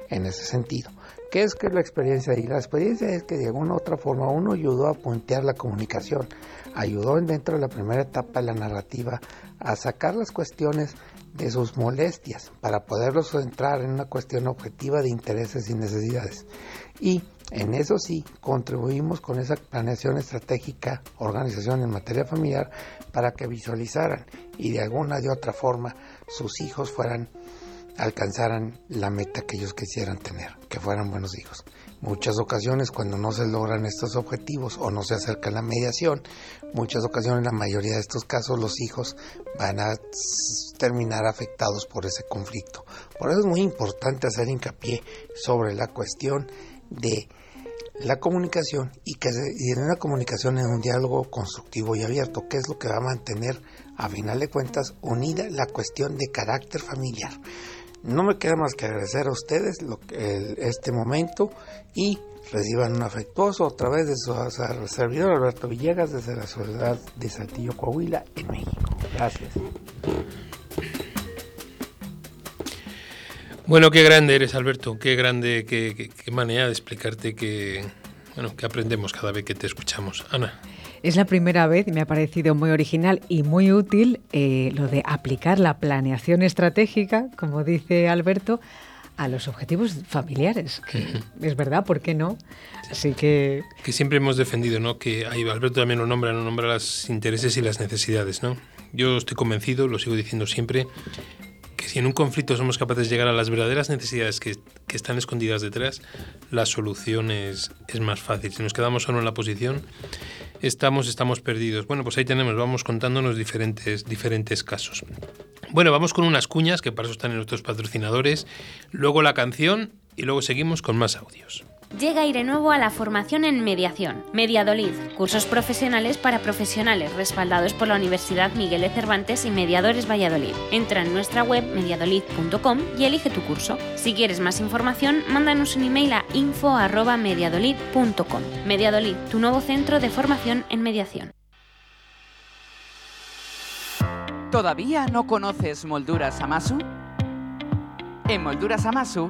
en ese sentido. ¿Qué es que la experiencia? Y la experiencia es que de alguna u otra forma uno ayudó a puntear la comunicación, ayudó dentro de la primera etapa de la narrativa a sacar las cuestiones de sus molestias para poderlos entrar en una cuestión objetiva de intereses y necesidades. Y en eso sí, contribuimos con esa planeación estratégica, organización en materia familiar, para que visualizaran y de alguna de otra forma sus hijos fueran alcanzaran la meta que ellos quisieran tener, que fueran buenos hijos. Muchas ocasiones cuando no se logran estos objetivos o no se acerca la mediación, muchas ocasiones, la mayoría de estos casos, los hijos van a terminar afectados por ese conflicto. Por eso es muy importante hacer hincapié sobre la cuestión de la comunicación y que y en una comunicación en un diálogo constructivo y abierto, que es lo que va a mantener a final de cuentas unida la cuestión de carácter familiar. No me queda más que agradecer a ustedes lo que, este momento y reciban un afectuoso otra vez de su servidor Alberto Villegas desde la ciudad de Saltillo, Coahuila, en México. Gracias. Bueno, qué grande eres, Alberto. Qué grande, qué, qué manera de explicarte que, bueno, que aprendemos cada vez que te escuchamos. Ana. Es la primera vez y me ha parecido muy original y muy útil eh, lo de aplicar la planeación estratégica, como dice Alberto, a los objetivos familiares. es verdad, ¿por qué no? Así que... Que siempre hemos defendido, ¿no? Que ahí Alberto también lo nombra, no nombra los intereses y las necesidades, ¿no? Yo estoy convencido, lo sigo diciendo siempre, que si en un conflicto somos capaces de llegar a las verdaderas necesidades que, que están escondidas detrás, la solución es, es más fácil. Si nos quedamos solo en la posición, estamos, estamos perdidos. Bueno, pues ahí tenemos, vamos contándonos diferentes, diferentes casos. Bueno, vamos con unas cuñas, que para eso están en nuestros patrocinadores, luego la canción y luego seguimos con más audios. Llega aire nuevo a la formación en mediación. Mediadolid, cursos profesionales para profesionales respaldados por la Universidad Miguel de Cervantes y Mediadores Valladolid. Entra en nuestra web mediadolid.com y elige tu curso. Si quieres más información, mándanos un email a info@mediadolid.com. Mediadolid, tu nuevo centro de formación en mediación. ¿Todavía no conoces Molduras Amasu? En Molduras Amasu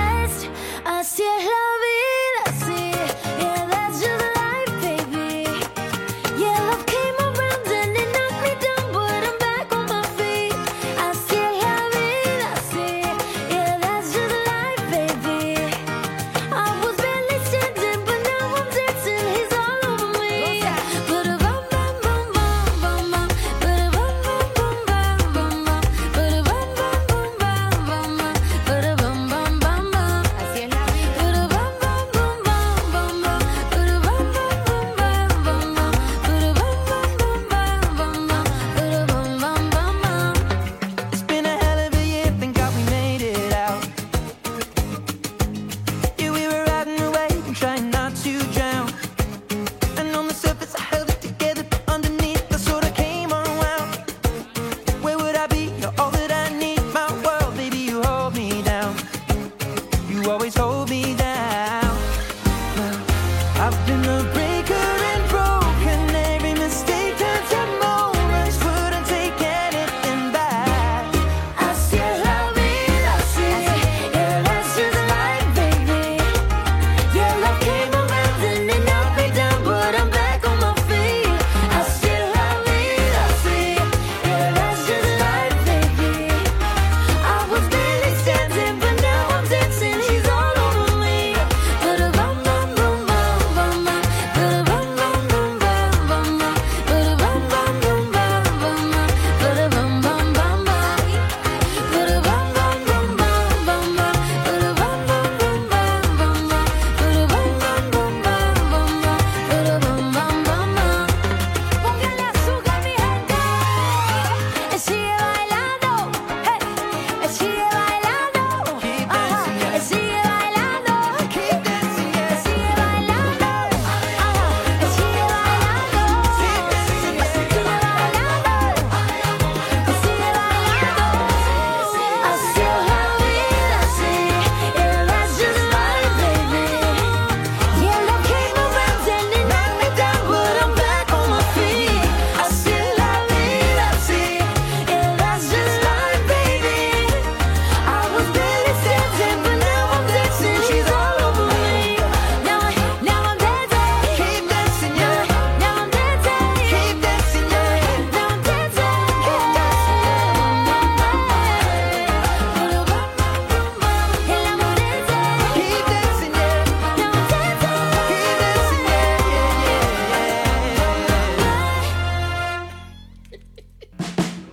Así es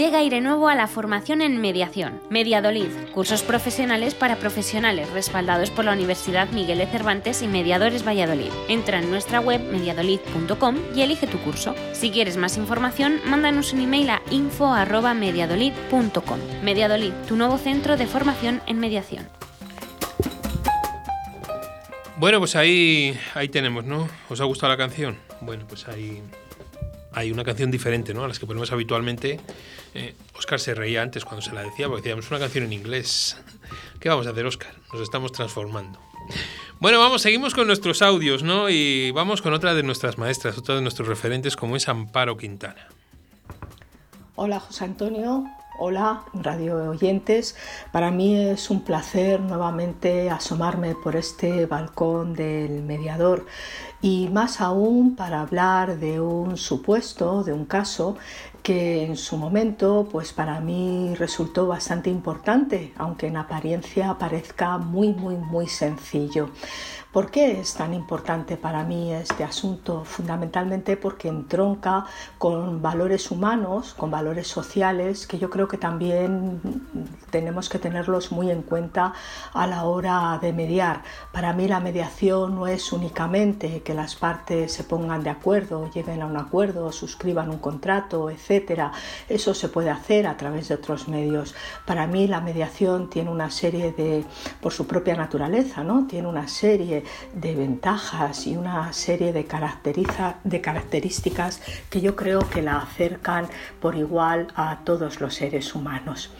Llega aire nuevo a la formación en mediación. Mediadolid, cursos profesionales para profesionales respaldados por la Universidad Miguel de Cervantes y Mediadores Valladolid. Entra en nuestra web mediadolid.com y elige tu curso. Si quieres más información, mándanos un email a info@mediadolid.com. Mediadolid, tu nuevo centro de formación en mediación. Bueno, pues ahí, ahí tenemos, ¿no? ¿Os ha gustado la canción? Bueno, pues ahí hay una canción diferente, ¿no? A las que ponemos habitualmente. Eh, Oscar se reía antes cuando se la decía, porque decíamos una canción en inglés. ¿Qué vamos a hacer, Oscar? Nos estamos transformando. Bueno, vamos, seguimos con nuestros audios, ¿no? Y vamos con otra de nuestras maestras, otra de nuestros referentes, como es Amparo Quintana. Hola, José Antonio. Hola, radio oyentes. Para mí es un placer nuevamente asomarme por este balcón del mediador y más aún para hablar de un supuesto, de un caso que en su momento pues para mí resultó bastante importante, aunque en apariencia parezca muy muy muy sencillo. ¿Por qué es tan importante para mí este asunto? Fundamentalmente porque entronca con valores humanos, con valores sociales, que yo creo que también tenemos que tenerlos muy en cuenta a la hora de mediar. Para mí la mediación no es únicamente que las partes se pongan de acuerdo, lleguen a un acuerdo, suscriban un contrato, etc. Eso se puede hacer a través de otros medios. Para mí la mediación tiene una serie de, por su propia naturaleza, ¿no? Tiene una serie de ventajas y una serie de, de características que yo creo que la acercan por igual a todos los seres humanos.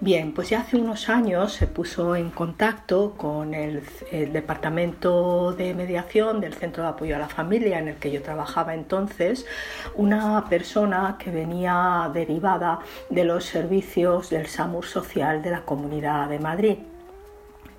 Bien, pues ya hace unos años se puso en contacto con el Departamento de Mediación del Centro de Apoyo a la Familia en el que yo trabajaba entonces, una persona que venía derivada de los servicios del SAMUR Social de la Comunidad de Madrid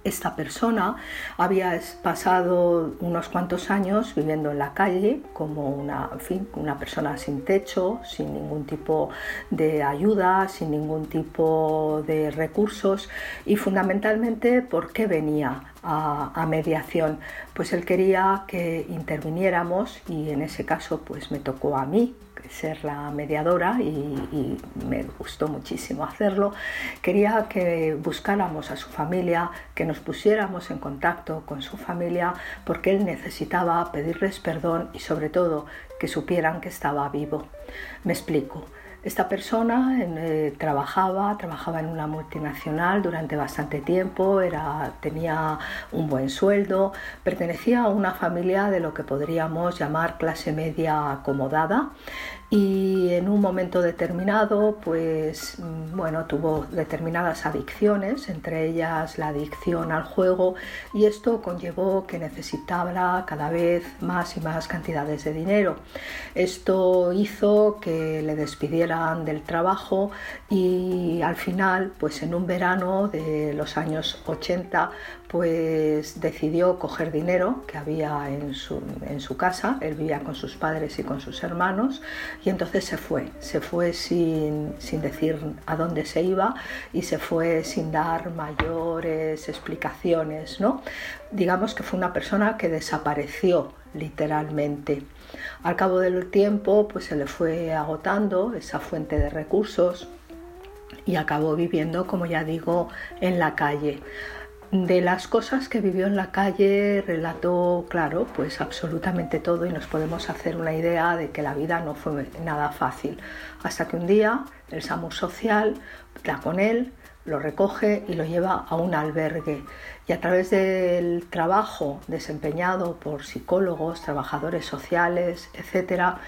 esta persona había pasado unos cuantos años viviendo en la calle como una, una persona sin techo, sin ningún tipo de ayuda, sin ningún tipo de recursos y fundamentalmente por qué venía a, a, mediación. Pues él quería que interviniéramos y en ese caso pues me tocó a mí ser la mediadora y, me gustó muchísimo hacerlo. Quería que buscáramos a su familia, que nos pusiéramos en contacto con su familia porque él necesitaba pedirles perdón y sobre todo que supieran que estaba vivo. Me explico. Esta persona eh, trabajaba, trabajaba en una multinacional durante bastante tiempo, era, tenía un buen sueldo, pertenecía a una familia de lo que podríamos llamar clase media acomodada y en un momento determinado pues mm, bueno tuvo determinadas adicciones entre ellas la adicción al juego y esto conllevó que necesitaba cada vez más y más cantidades de dinero. Esto hizo que le despidieran del trabajo y al final pues en un verano de los años 80 pues decidió coger dinero que había en su, en su casa, él vivía con sus padres y con sus hermanos, y entonces se fue, se fue sin, sin decir a dónde se iba y se fue sin dar mayores explicaciones, ¿no? Digamos que fue una persona que desapareció literalmente. Al cabo del tiempo, pues se le fue agotando esa fuente de recursos y acabó viviendo, como ya digo, en la calle. De las cosas que vivió en la calle relató, claro, pues absolutamente todo y nos podemos hacer una idea de que la vida no fue nada fácil. Hasta que un día el SAMUR social da con él, lo recoge y lo lleva a un albergue. Y a través del trabajo desempeñado por psicólogos, trabajadores sociales, etcétera,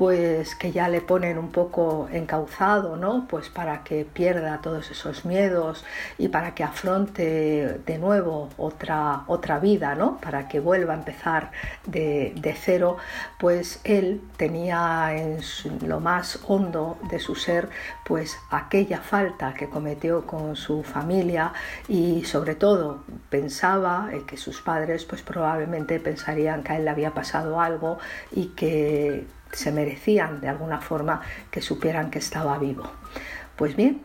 pues que ya le ponen un poco encauzado, ¿no? Pues para que pierda todos esos miedos y para que afronte de nuevo otra, otra vida, ¿no? Para que vuelva a empezar de, de cero, pues él tenía en lo más hondo de su ser, pues aquella falta que cometió con su familia y sobre todo pensaba que sus padres pues probablemente pensarían que a él le había pasado algo y que se merecían de alguna forma que supieran que estaba vivo. Pues bien,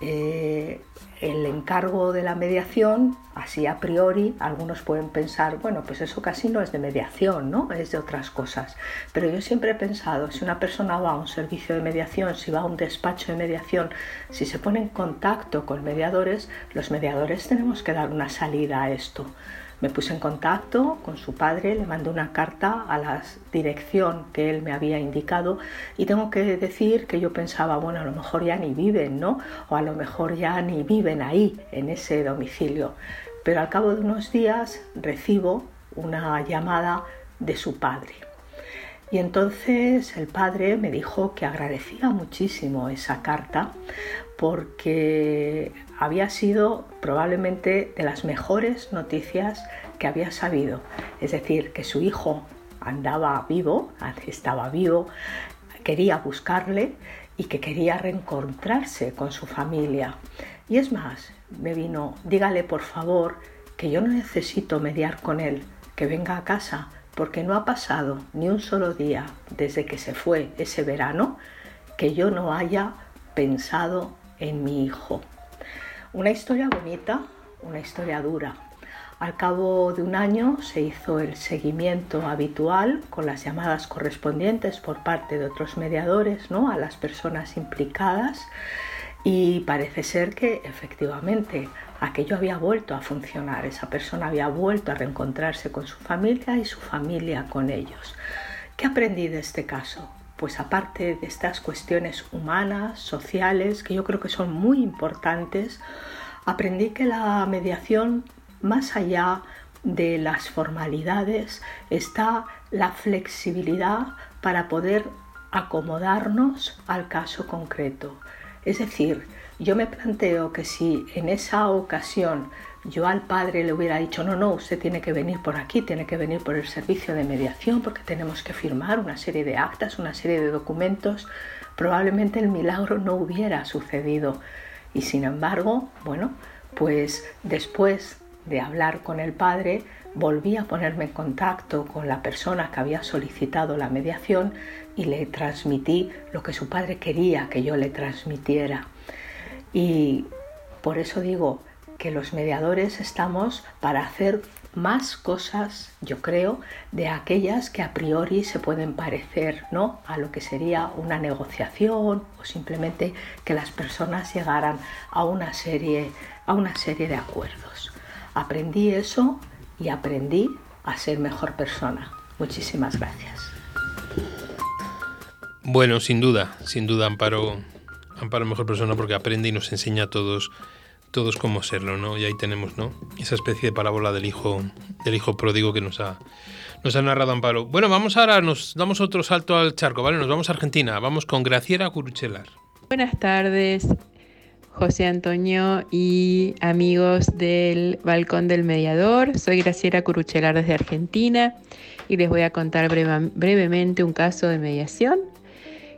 eh, el encargo de la mediación, así a priori, algunos pueden pensar, bueno, pues eso casi no es de mediación, ¿no? Es de otras cosas. Pero yo siempre he pensado, si una persona va a un servicio de mediación, si va a un despacho de mediación, si se pone en contacto con mediadores, los mediadores tenemos que dar una salida a esto. Me puse en contacto con su padre, le mandé una carta a la dirección que él me había indicado y tengo que decir que yo pensaba, bueno, a lo mejor ya ni viven, ¿no? O a lo mejor ya ni viven ahí, en ese domicilio. Pero al cabo de unos días recibo una llamada de su padre. Y entonces el padre me dijo que agradecía muchísimo esa carta porque había sido probablemente de las mejores noticias que había sabido. Es decir, que su hijo andaba vivo, estaba vivo, quería buscarle y que quería reencontrarse con su familia. Y es más, me vino, dígale por favor que yo no necesito mediar con él, que venga a casa, porque no ha pasado ni un solo día desde que se fue ese verano que yo no haya pensado en mi hijo. Una historia bonita, una historia dura. Al cabo de un año se hizo el seguimiento habitual con las llamadas correspondientes por parte de otros mediadores ¿no? a las personas implicadas y parece ser que efectivamente aquello había vuelto a funcionar, esa persona había vuelto a reencontrarse con su familia y su familia con ellos. ¿Qué aprendí de este caso? Pues aparte de estas cuestiones humanas, sociales, que yo creo que son muy importantes, aprendí que la mediación, más allá de las formalidades, está la flexibilidad para poder acomodarnos al caso concreto. Es decir, yo me planteo que si en esa ocasión yo al padre le hubiera dicho, no, no, usted tiene que venir por aquí, tiene que venir por el servicio de mediación porque tenemos que firmar una serie de actas, una serie de documentos, probablemente el milagro no hubiera sucedido. Y sin embargo, bueno, pues después de hablar con el padre, volví a ponerme en contacto con la persona que había solicitado la mediación y le transmití lo que su padre quería que yo le transmitiera. Y por eso digo, que los mediadores estamos para hacer más cosas, yo creo, de aquellas que a priori se pueden parecer ¿no? a lo que sería una negociación o simplemente que las personas llegaran a una serie, a una serie de acuerdos. Aprendí eso y aprendí a ser mejor persona. Muchísimas gracias. Bueno, sin duda, sin duda, Amparo, Amparo mejor persona porque aprende y nos enseña a todos todos como serlo, ¿no? Y ahí tenemos, ¿no? Esa especie de parábola del hijo, del hijo pródigo que nos ha, nos ha narrado Amparo. Bueno, vamos ahora, nos damos otro salto al charco, ¿vale? Nos vamos a Argentina, vamos con Graciela Curuchelar. Buenas tardes, José Antonio y amigos del Balcón del Mediador. Soy Graciela Curuchelar desde Argentina y les voy a contar brevemente un caso de mediación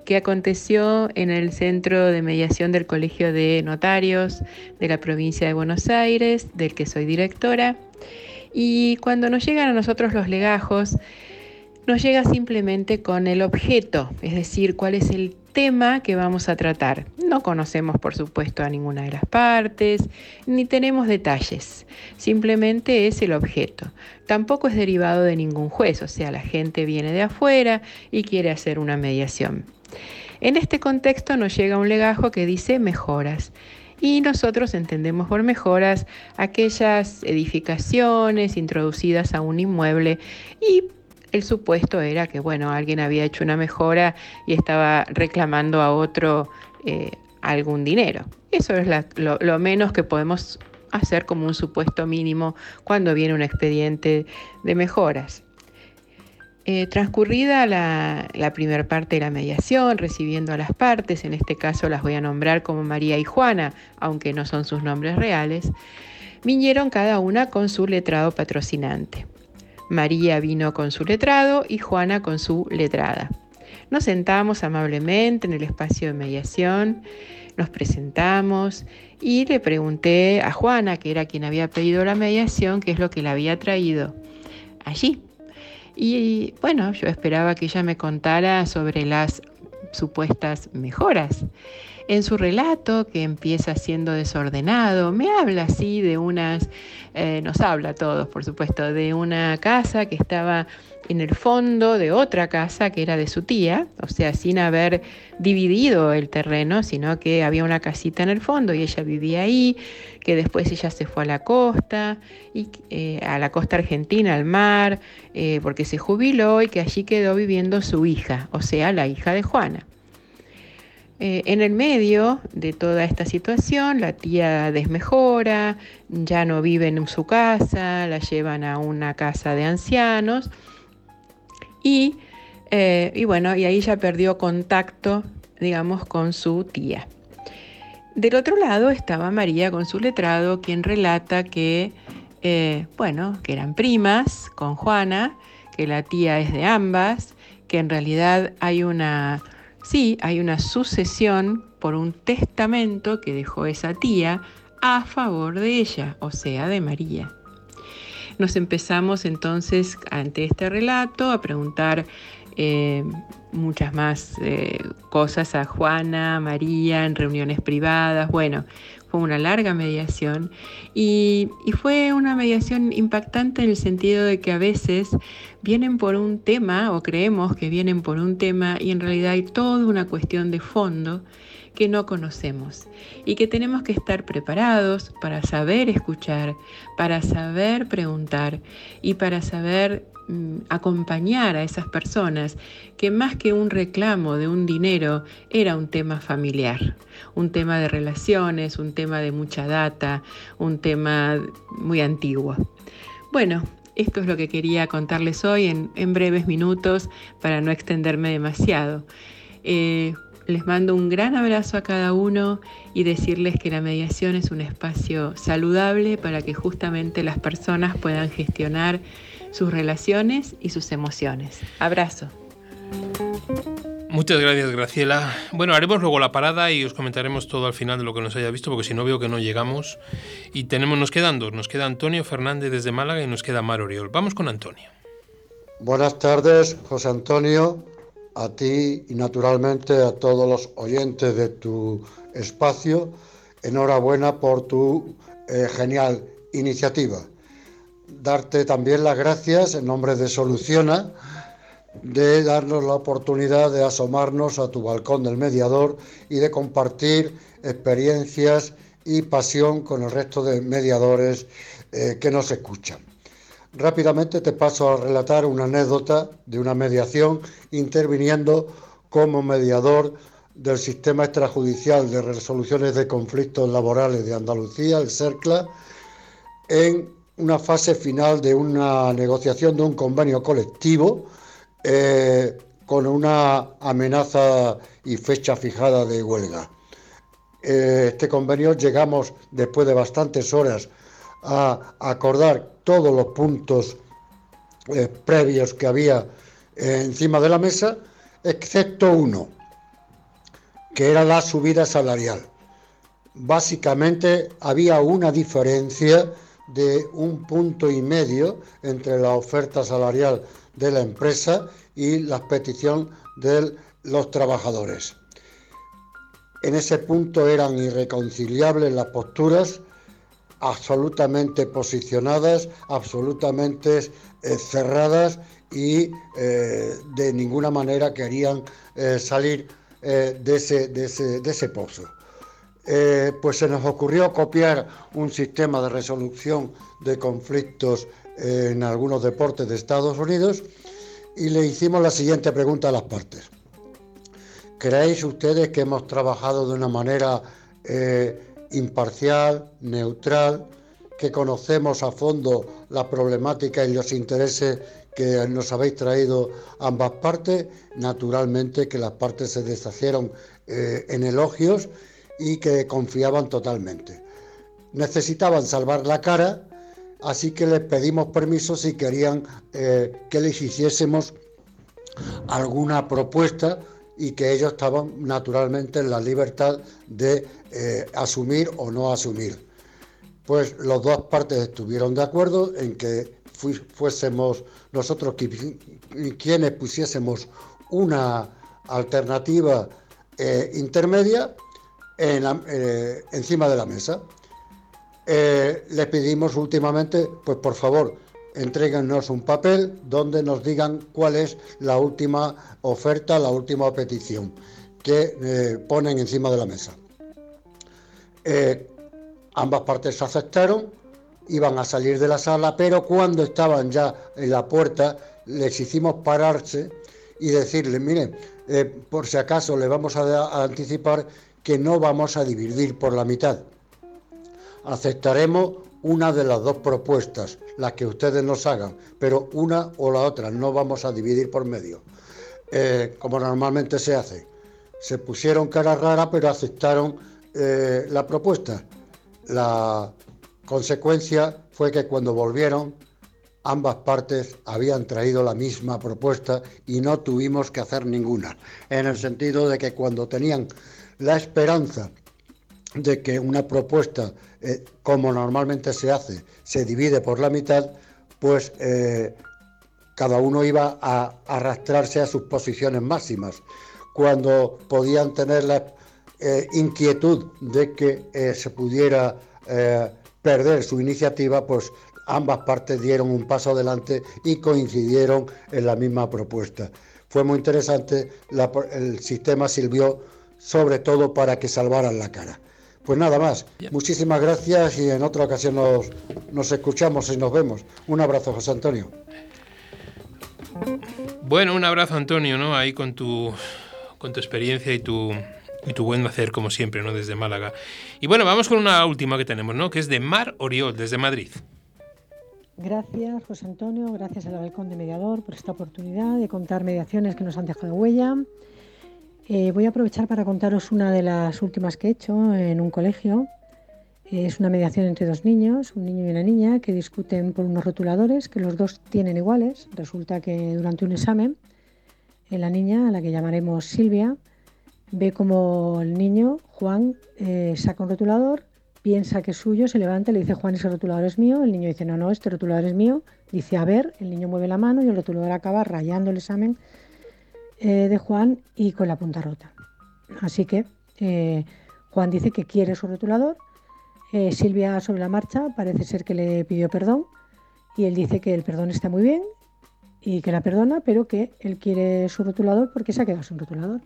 que aconteció en el Centro de Mediación del Colegio de Notarios de la provincia de Buenos Aires, del que soy directora. Y cuando nos llegan a nosotros los legajos, nos llega simplemente con el objeto, es decir, cuál es el tema que vamos a tratar. No conocemos, por supuesto, a ninguna de las partes, ni tenemos detalles. Simplemente es el objeto. Tampoco es derivado de ningún juez, o sea, la gente viene de afuera y quiere hacer una mediación. En este contexto nos llega un legajo que dice mejoras. Y nosotros entendemos por mejoras aquellas edificaciones introducidas a un inmueble y el supuesto era que, bueno, alguien había hecho una mejora y estaba reclamando a otro eh, algún dinero. Eso es lo, lo menos que podemos hacer como un supuesto mínimo cuando viene un expediente de mejoras. Eh, transcurrida la, la primera parte de la mediación, recibiendo a las partes, en este caso las voy a nombrar como María y Juana, aunque no son sus nombres reales, vinieron cada una con su letrado patrocinante. María vino con su letrado y Juana con su letrada. Nos sentamos amablemente en el espacio de mediación, nos presentamos y le pregunté a Juana, que era quien había pedido la mediación, qué es lo que le había traído allí. Y bueno, yo esperaba que ella me contara sobre las supuestas mejoras. En su relato, que empieza siendo desordenado, me habla así de unas, eh, nos habla a todos, por supuesto, de una casa que estaba en el fondo de otra casa que era de su tía, o sea, sin haber dividido el terreno, sino que había una casita en el fondo y ella vivía ahí, que después ella se fue a la costa, y, eh, a la costa argentina, al mar, eh, porque se jubiló y que allí quedó viviendo su hija, o sea, la hija de Juana. Eh, en el medio de toda esta situación, la tía desmejora, ya no vive en su casa, la llevan a una casa de ancianos y, eh, y bueno, y ahí ya perdió contacto, digamos, con su tía. Del otro lado estaba María con su letrado, quien relata que, eh, bueno, que eran primas con Juana, que la tía es de ambas, que en realidad hay una, sí, hay una sucesión por un testamento que dejó esa tía a favor de ella, o sea, de María. Nos empezamos entonces ante este relato a preguntar eh, muchas más eh, cosas a Juana, a María, en reuniones privadas. Bueno, fue una larga mediación y, y, fue una mediación impactante en el sentido de que a veces vienen por un tema o creemos que vienen por un tema y en realidad hay toda una cuestión de fondo que no conocemos y que tenemos que estar preparados para saber escuchar, para saber preguntar y para saber mm, acompañar a esas personas que más que un reclamo de un dinero era un tema familiar, un tema de relaciones, un tema de mucha data, un tema muy antiguo. Bueno, esto es lo que quería contarles hoy en, breves minutos para no extenderme demasiado. Eh, les mando un gran abrazo a cada uno y decirles que la mediación es un espacio saludable para que justamente las personas puedan gestionar sus relaciones y sus emociones. Abrazo. Muchas gracias, Graciela. Bueno, haremos luego la parada y os comentaremos todo al final de lo que nos haya visto, porque si no veo que no llegamos. Y tenemos, nos quedan dos. Nos queda Antonio Fernández desde Málaga y nos queda Mar Oriol. Vamos con Antonio. Buenas tardes, José Antonio a ti y naturalmente a todos los oyentes de tu espacio. Enhorabuena por tu eh, genial iniciativa. Darte también las gracias en nombre de Soluciona de darnos la oportunidad de asomarnos a tu balcón del mediador y de compartir experiencias y pasión con el resto de mediadores eh, que nos escuchan. Rápidamente te paso a relatar una anécdota de una mediación interviniendo como mediador del sistema extrajudicial de resoluciones de conflictos laborales de Andalucía, el CERCLA, en una fase final de una negociación de un convenio colectivo eh, con una amenaza y fecha fijada de huelga. Eh, este convenio llegamos después de bastantes horas a acordar todos los puntos eh, previos que había eh, encima de la mesa, excepto uno, que era la subida salarial. Básicamente había una diferencia de un punto y medio entre la oferta salarial de la empresa y la petición de los trabajadores. En ese punto eran irreconciliables las posturas absolutamente posicionadas, absolutamente eh, cerradas y eh, de ninguna manera querían eh, salir de ese, de, ese, de, ese, pozo. pues se nos ocurrió copiar un sistema de resolución de conflictos en algunos deportes de Estados Unidos y le hicimos la siguiente pregunta a las partes. ¿Creéis ustedes que hemos trabajado de una manera imparcial, neutral, que conocemos a fondo la problemática y los intereses que nos habéis traído ambas partes. Naturalmente que las partes se deshacieron eh, en elogios y que confiaban totalmente. Necesitaban salvar la cara, así que les pedimos permiso si querían eh, que les hiciésemos alguna propuesta y que ellos estaban naturalmente en la libertad de eh, asumir o no asumir. Pues las dos partes estuvieron de acuerdo en que fuésemos nosotros quienes pusiésemos una alternativa eh, intermedia eh, encima de la mesa. Les pedimos últimamente, pues por favor, entréguennos un papel donde nos digan cuál es la última oferta, la última petición que ponen encima de la mesa. Eh, ambas partes aceptaron, iban a salir de la sala, pero cuando estaban ya en la puerta, les hicimos pararse y decirles, miren, eh, por si acaso le vamos a, anticipar que no vamos a dividir por la mitad. Aceptaremos una de las dos propuestas, las que ustedes nos hagan, pero una o la otra, no vamos a dividir por medio, eh, como normalmente se hace. Se pusieron cara rara, pero aceptaron eh, la propuesta. La consecuencia fue que cuando volvieron, ambas partes habían traído la misma propuesta y no tuvimos que hacer ninguna, en el sentido de que cuando tenían la esperanza de que una propuesta, eh, como normalmente se hace, se divide por la mitad, pues eh, cada uno iba a arrastrarse a sus posiciones máximas. Cuando podían tener la eh, inquietud de que eh, se pudiera eh, perder su iniciativa, pues ambas partes dieron un paso adelante y coincidieron en la misma propuesta. Fue muy interesante, la- el sistema sirvió sobre todo para que salvaran la cara. Pues nada más, muchísimas gracias y en otra ocasión nos, nos escuchamos y nos vemos. Un abrazo, José Antonio. Bueno, un abrazo Antonio, ¿no? Ahí con tu, con tu experiencia y tu, y tu buen hacer, como siempre, ¿no? Desde Málaga. Y bueno, vamos con una última que tenemos, ¿no? Que es de Mar Oriol, desde Madrid. Gracias, José Antonio, gracias al Balcón de Mediador por esta oportunidad de contar mediaciones que nos han dejado huella. Eh, voy a aprovechar para contaros una de las últimas que he hecho en un colegio. Es una mediación entre dos niños, un niño y una niña, que discuten por unos rotuladores que los dos tienen iguales. Resulta que durante un examen, eh, la niña, a la que llamaremos Silvia, ve como el niño, Juan, eh, saca un rotulador, piensa que es suyo, se levanta y le dice, Juan, ese rotulador es mío. El niño dice, no, no, este rotulador es mío. Dice, a ver, el niño mueve la mano y el rotulador acaba rayando el examen eh, de Juan y con la punta rota. Así que eh, Juan dice que quiere su rotulador. Silvia sobre la marcha parece ser que le pidió perdón y él dice que el perdón está muy bien y que la perdona, pero que él quiere su rotulador porque se ha quedado sin rotulador.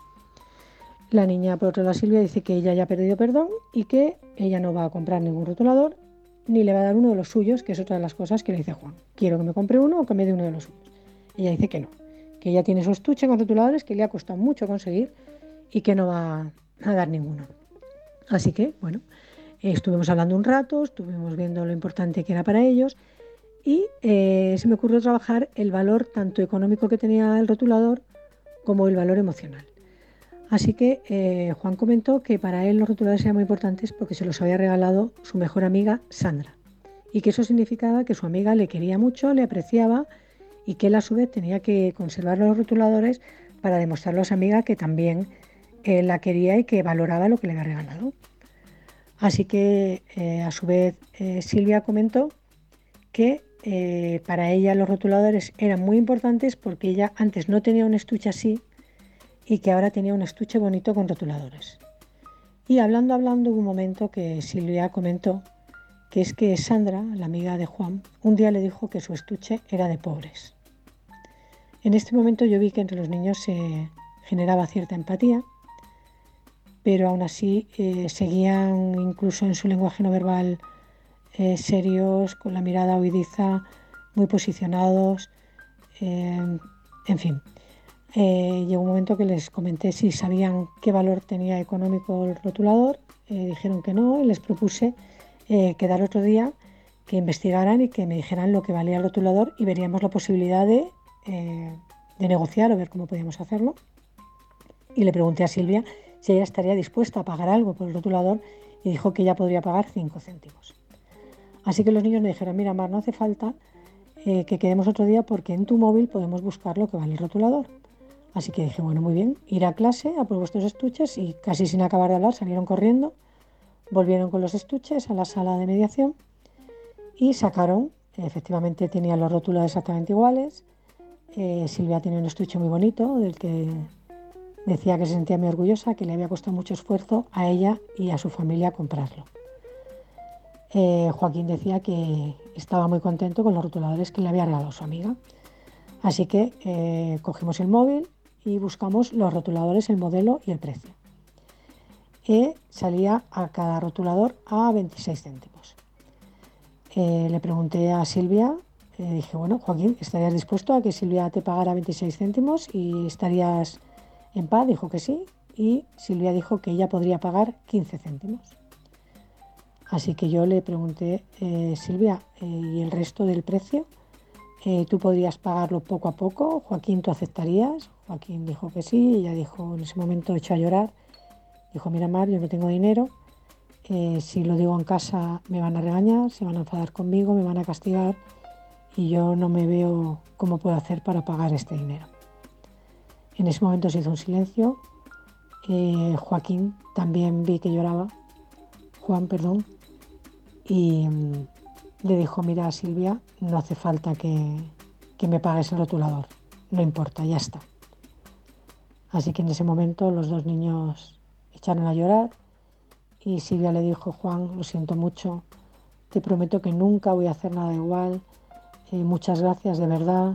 La niña, por otro lado, Silvia dice que ella ya ha perdido perdón y que ella no va a comprar ningún rotulador ni le va a dar uno de los suyos, que es otra de las cosas que le dice Juan. Quiero que me compre uno o que me dé uno de los suyos. Ella dice que no, que ella tiene su estuche con rotuladores que le ha costado mucho conseguir y que no va a dar ninguno. Así que, bueno, estuvimos hablando un rato, estuvimos viendo lo importante que era para ellos y eh, se me ocurrió trabajar el valor tanto económico que tenía el rotulador como el valor emocional. Así que eh, Juan comentó que para él los rotuladores eran muy importantes porque se los había regalado su mejor amiga Sandra y que eso significaba que su amiga le quería mucho, le apreciaba y que él a su vez tenía que conservar los rotuladores para demostrarle a su amiga que también eh, la quería y que valoraba lo que le había regalado. Así que eh, a su vez Silvia comentó que para ella los rotuladores eran muy importantes porque ella antes no tenía un estuche así y que ahora tenía un estuche bonito con rotuladores. Y hablando, hablando, hubo un momento que Silvia comentó que es que Sandra, la amiga de Juan, un día le dijo que su estuche era de pobres. En este momento yo vi que entre los niños se generaba cierta empatía, pero aún así eh, seguían incluso en su lenguaje no verbal eh, serios, con la mirada huidiza, muy posicionados, eh, en fin. Eh, llegó un momento que les comenté si sabían qué valor tenía económico el rotulador, eh, dijeron que no y les propuse eh, quedar otro día, que investigaran y que me dijeran lo que valía el rotulador y veríamos la posibilidad de, de negociar o ver cómo podíamos hacerlo. Y le pregunté a Silvia si ella estaría dispuesta a pagar algo por el rotulador y dijo que ella podría pagar 5 céntimos. Así que los niños me dijeron, mira Mar, no hace falta que quedemos otro día porque en tu móvil podemos buscar lo que vale el rotulador. Así que dije, bueno, muy bien, ir a clase a por vuestros estuches y casi sin acabar de hablar salieron corriendo, volvieron con los estuches a la sala de mediación y sacaron, efectivamente tenían los rótulos exactamente iguales, eh, Silvia tiene un estuche muy bonito del que Decía que se sentía muy orgullosa, que le había costado mucho esfuerzo a ella y a su familia comprarlo. Eh, Joaquín decía que estaba muy contento con los rotuladores que le había regalado su amiga. Así que eh, cogimos el móvil y buscamos los rotuladores, el modelo y el precio. Y salía a cada rotulador a 26 céntimos. Eh, le pregunté a Silvia, dije, bueno, Joaquín, ¿estarías dispuesto a que Silvia te pagara 26 céntimos y estarías en paz? Dijo que sí. Y Silvia dijo que ella podría pagar 15 céntimos. Así que yo le pregunté, eh, Silvia, eh, ¿y el resto del precio? Eh, ¿Tú podrías pagarlo poco a poco? Joaquín, ¿tú aceptarías? Joaquín dijo que sí, ella dijo, en ese momento echó a llorar. Dijo, mira Mar, yo no tengo dinero, si lo digo en casa me van a regañar, se van a enfadar conmigo, me van a castigar y yo no me veo cómo puedo hacer para pagar este dinero. En ese momento se hizo un silencio. Joaquín también vi que lloraba. Juan, perdón, y mm, le dijo, mira Silvia, no hace falta que me pagues el rotulador, no importa, ya está. Así que en ese momento los dos niños echaron a llorar y Silvia le dijo, Juan, lo siento mucho, te prometo que nunca voy a hacer nada igual, eh, muchas gracias, de verdad,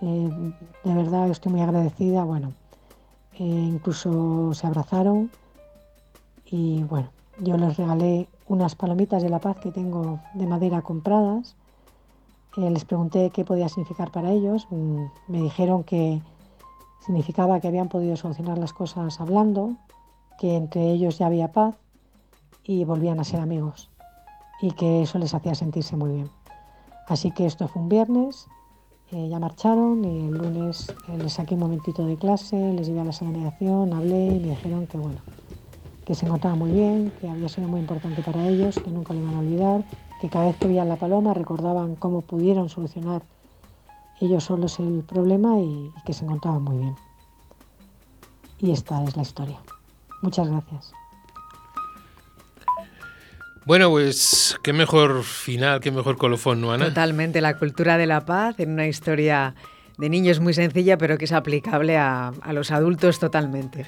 eh, de verdad estoy muy agradecida. Bueno, eh, incluso se abrazaron y bueno, yo les regalé unas palomitas de la paz que tengo de madera compradas. Les pregunté qué podía significar para ellos. Mm, me dijeron que significaba que habían podido solucionar las cosas hablando, que entre ellos ya había paz y volvían a ser amigos y que eso les hacía sentirse muy bien. Así que esto fue un viernes, eh, ya marcharon y el lunes eh, les saqué un momentito de clase, les llevé a la señalización, hablé y me dijeron que bueno, que se encontraba muy bien, que había sido muy importante para ellos, que nunca le iban a olvidar, que cada vez que veían la paloma recordaban cómo pudieron solucionar ellos solos el problema y, y que se encontraban muy bien. Y esta es la historia. Muchas gracias. Bueno, pues qué mejor final, qué mejor colofón, ¿no, Ana? Totalmente, la cultura de la paz en una historia de niños muy sencilla, pero que es aplicable a, a los adultos totalmente.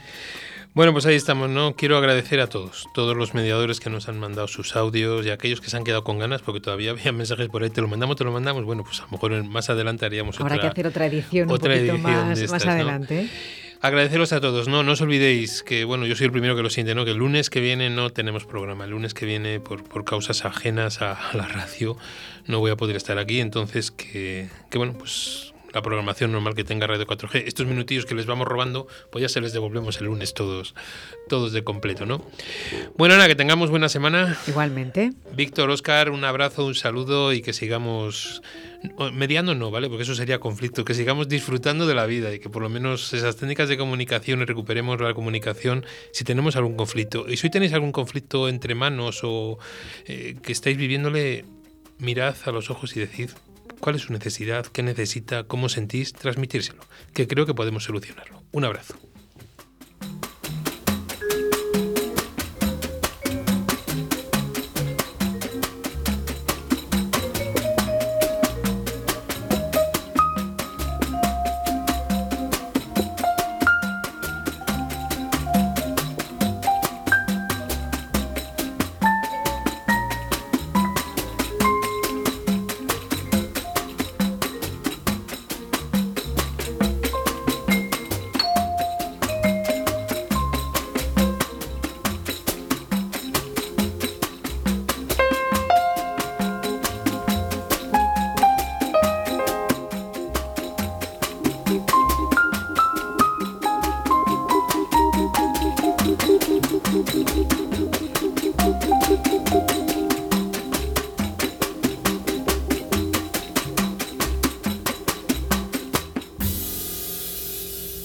Bueno, pues ahí estamos, ¿no? Quiero agradecer a todos, todos los mediadores que nos han mandado sus audios y a aquellos que se han quedado con ganas, porque todavía había mensajes por ahí, te lo mandamos, te lo mandamos. Bueno, pues a lo mejor más adelante haríamos Habrá otra. que hacer otra edición otra un poquito edición más, de más adelante. ¿eh? Agradeceros a todos, no, no os olvidéis que, bueno, yo soy el primero que lo siente, ¿no? Que el lunes que viene no tenemos programa. El lunes que viene, por, por causas ajenas a, a la radio, no voy a poder estar aquí. Entonces, que, que bueno, pues la programación normal que tenga Radio 4G. Estos minutillos que les vamos robando, pues ya se les devolvemos el lunes todos, todos de completo, ¿no? Bueno, Ana, que tengamos buena semana. Igualmente. Víctor, Oscar, un abrazo, un saludo y que sigamos mediando no, ¿vale? Porque eso sería conflicto, que sigamos disfrutando de la vida y que por lo menos esas técnicas de comunicación y recuperemos la comunicación si tenemos algún conflicto. Y si hoy tenéis algún conflicto entre manos o eh, que estáis viviéndole, mirad a los ojos y decid cuál es su necesidad, qué necesita, cómo sentís, transmitírselo, que creo que podemos solucionarlo. Un abrazo.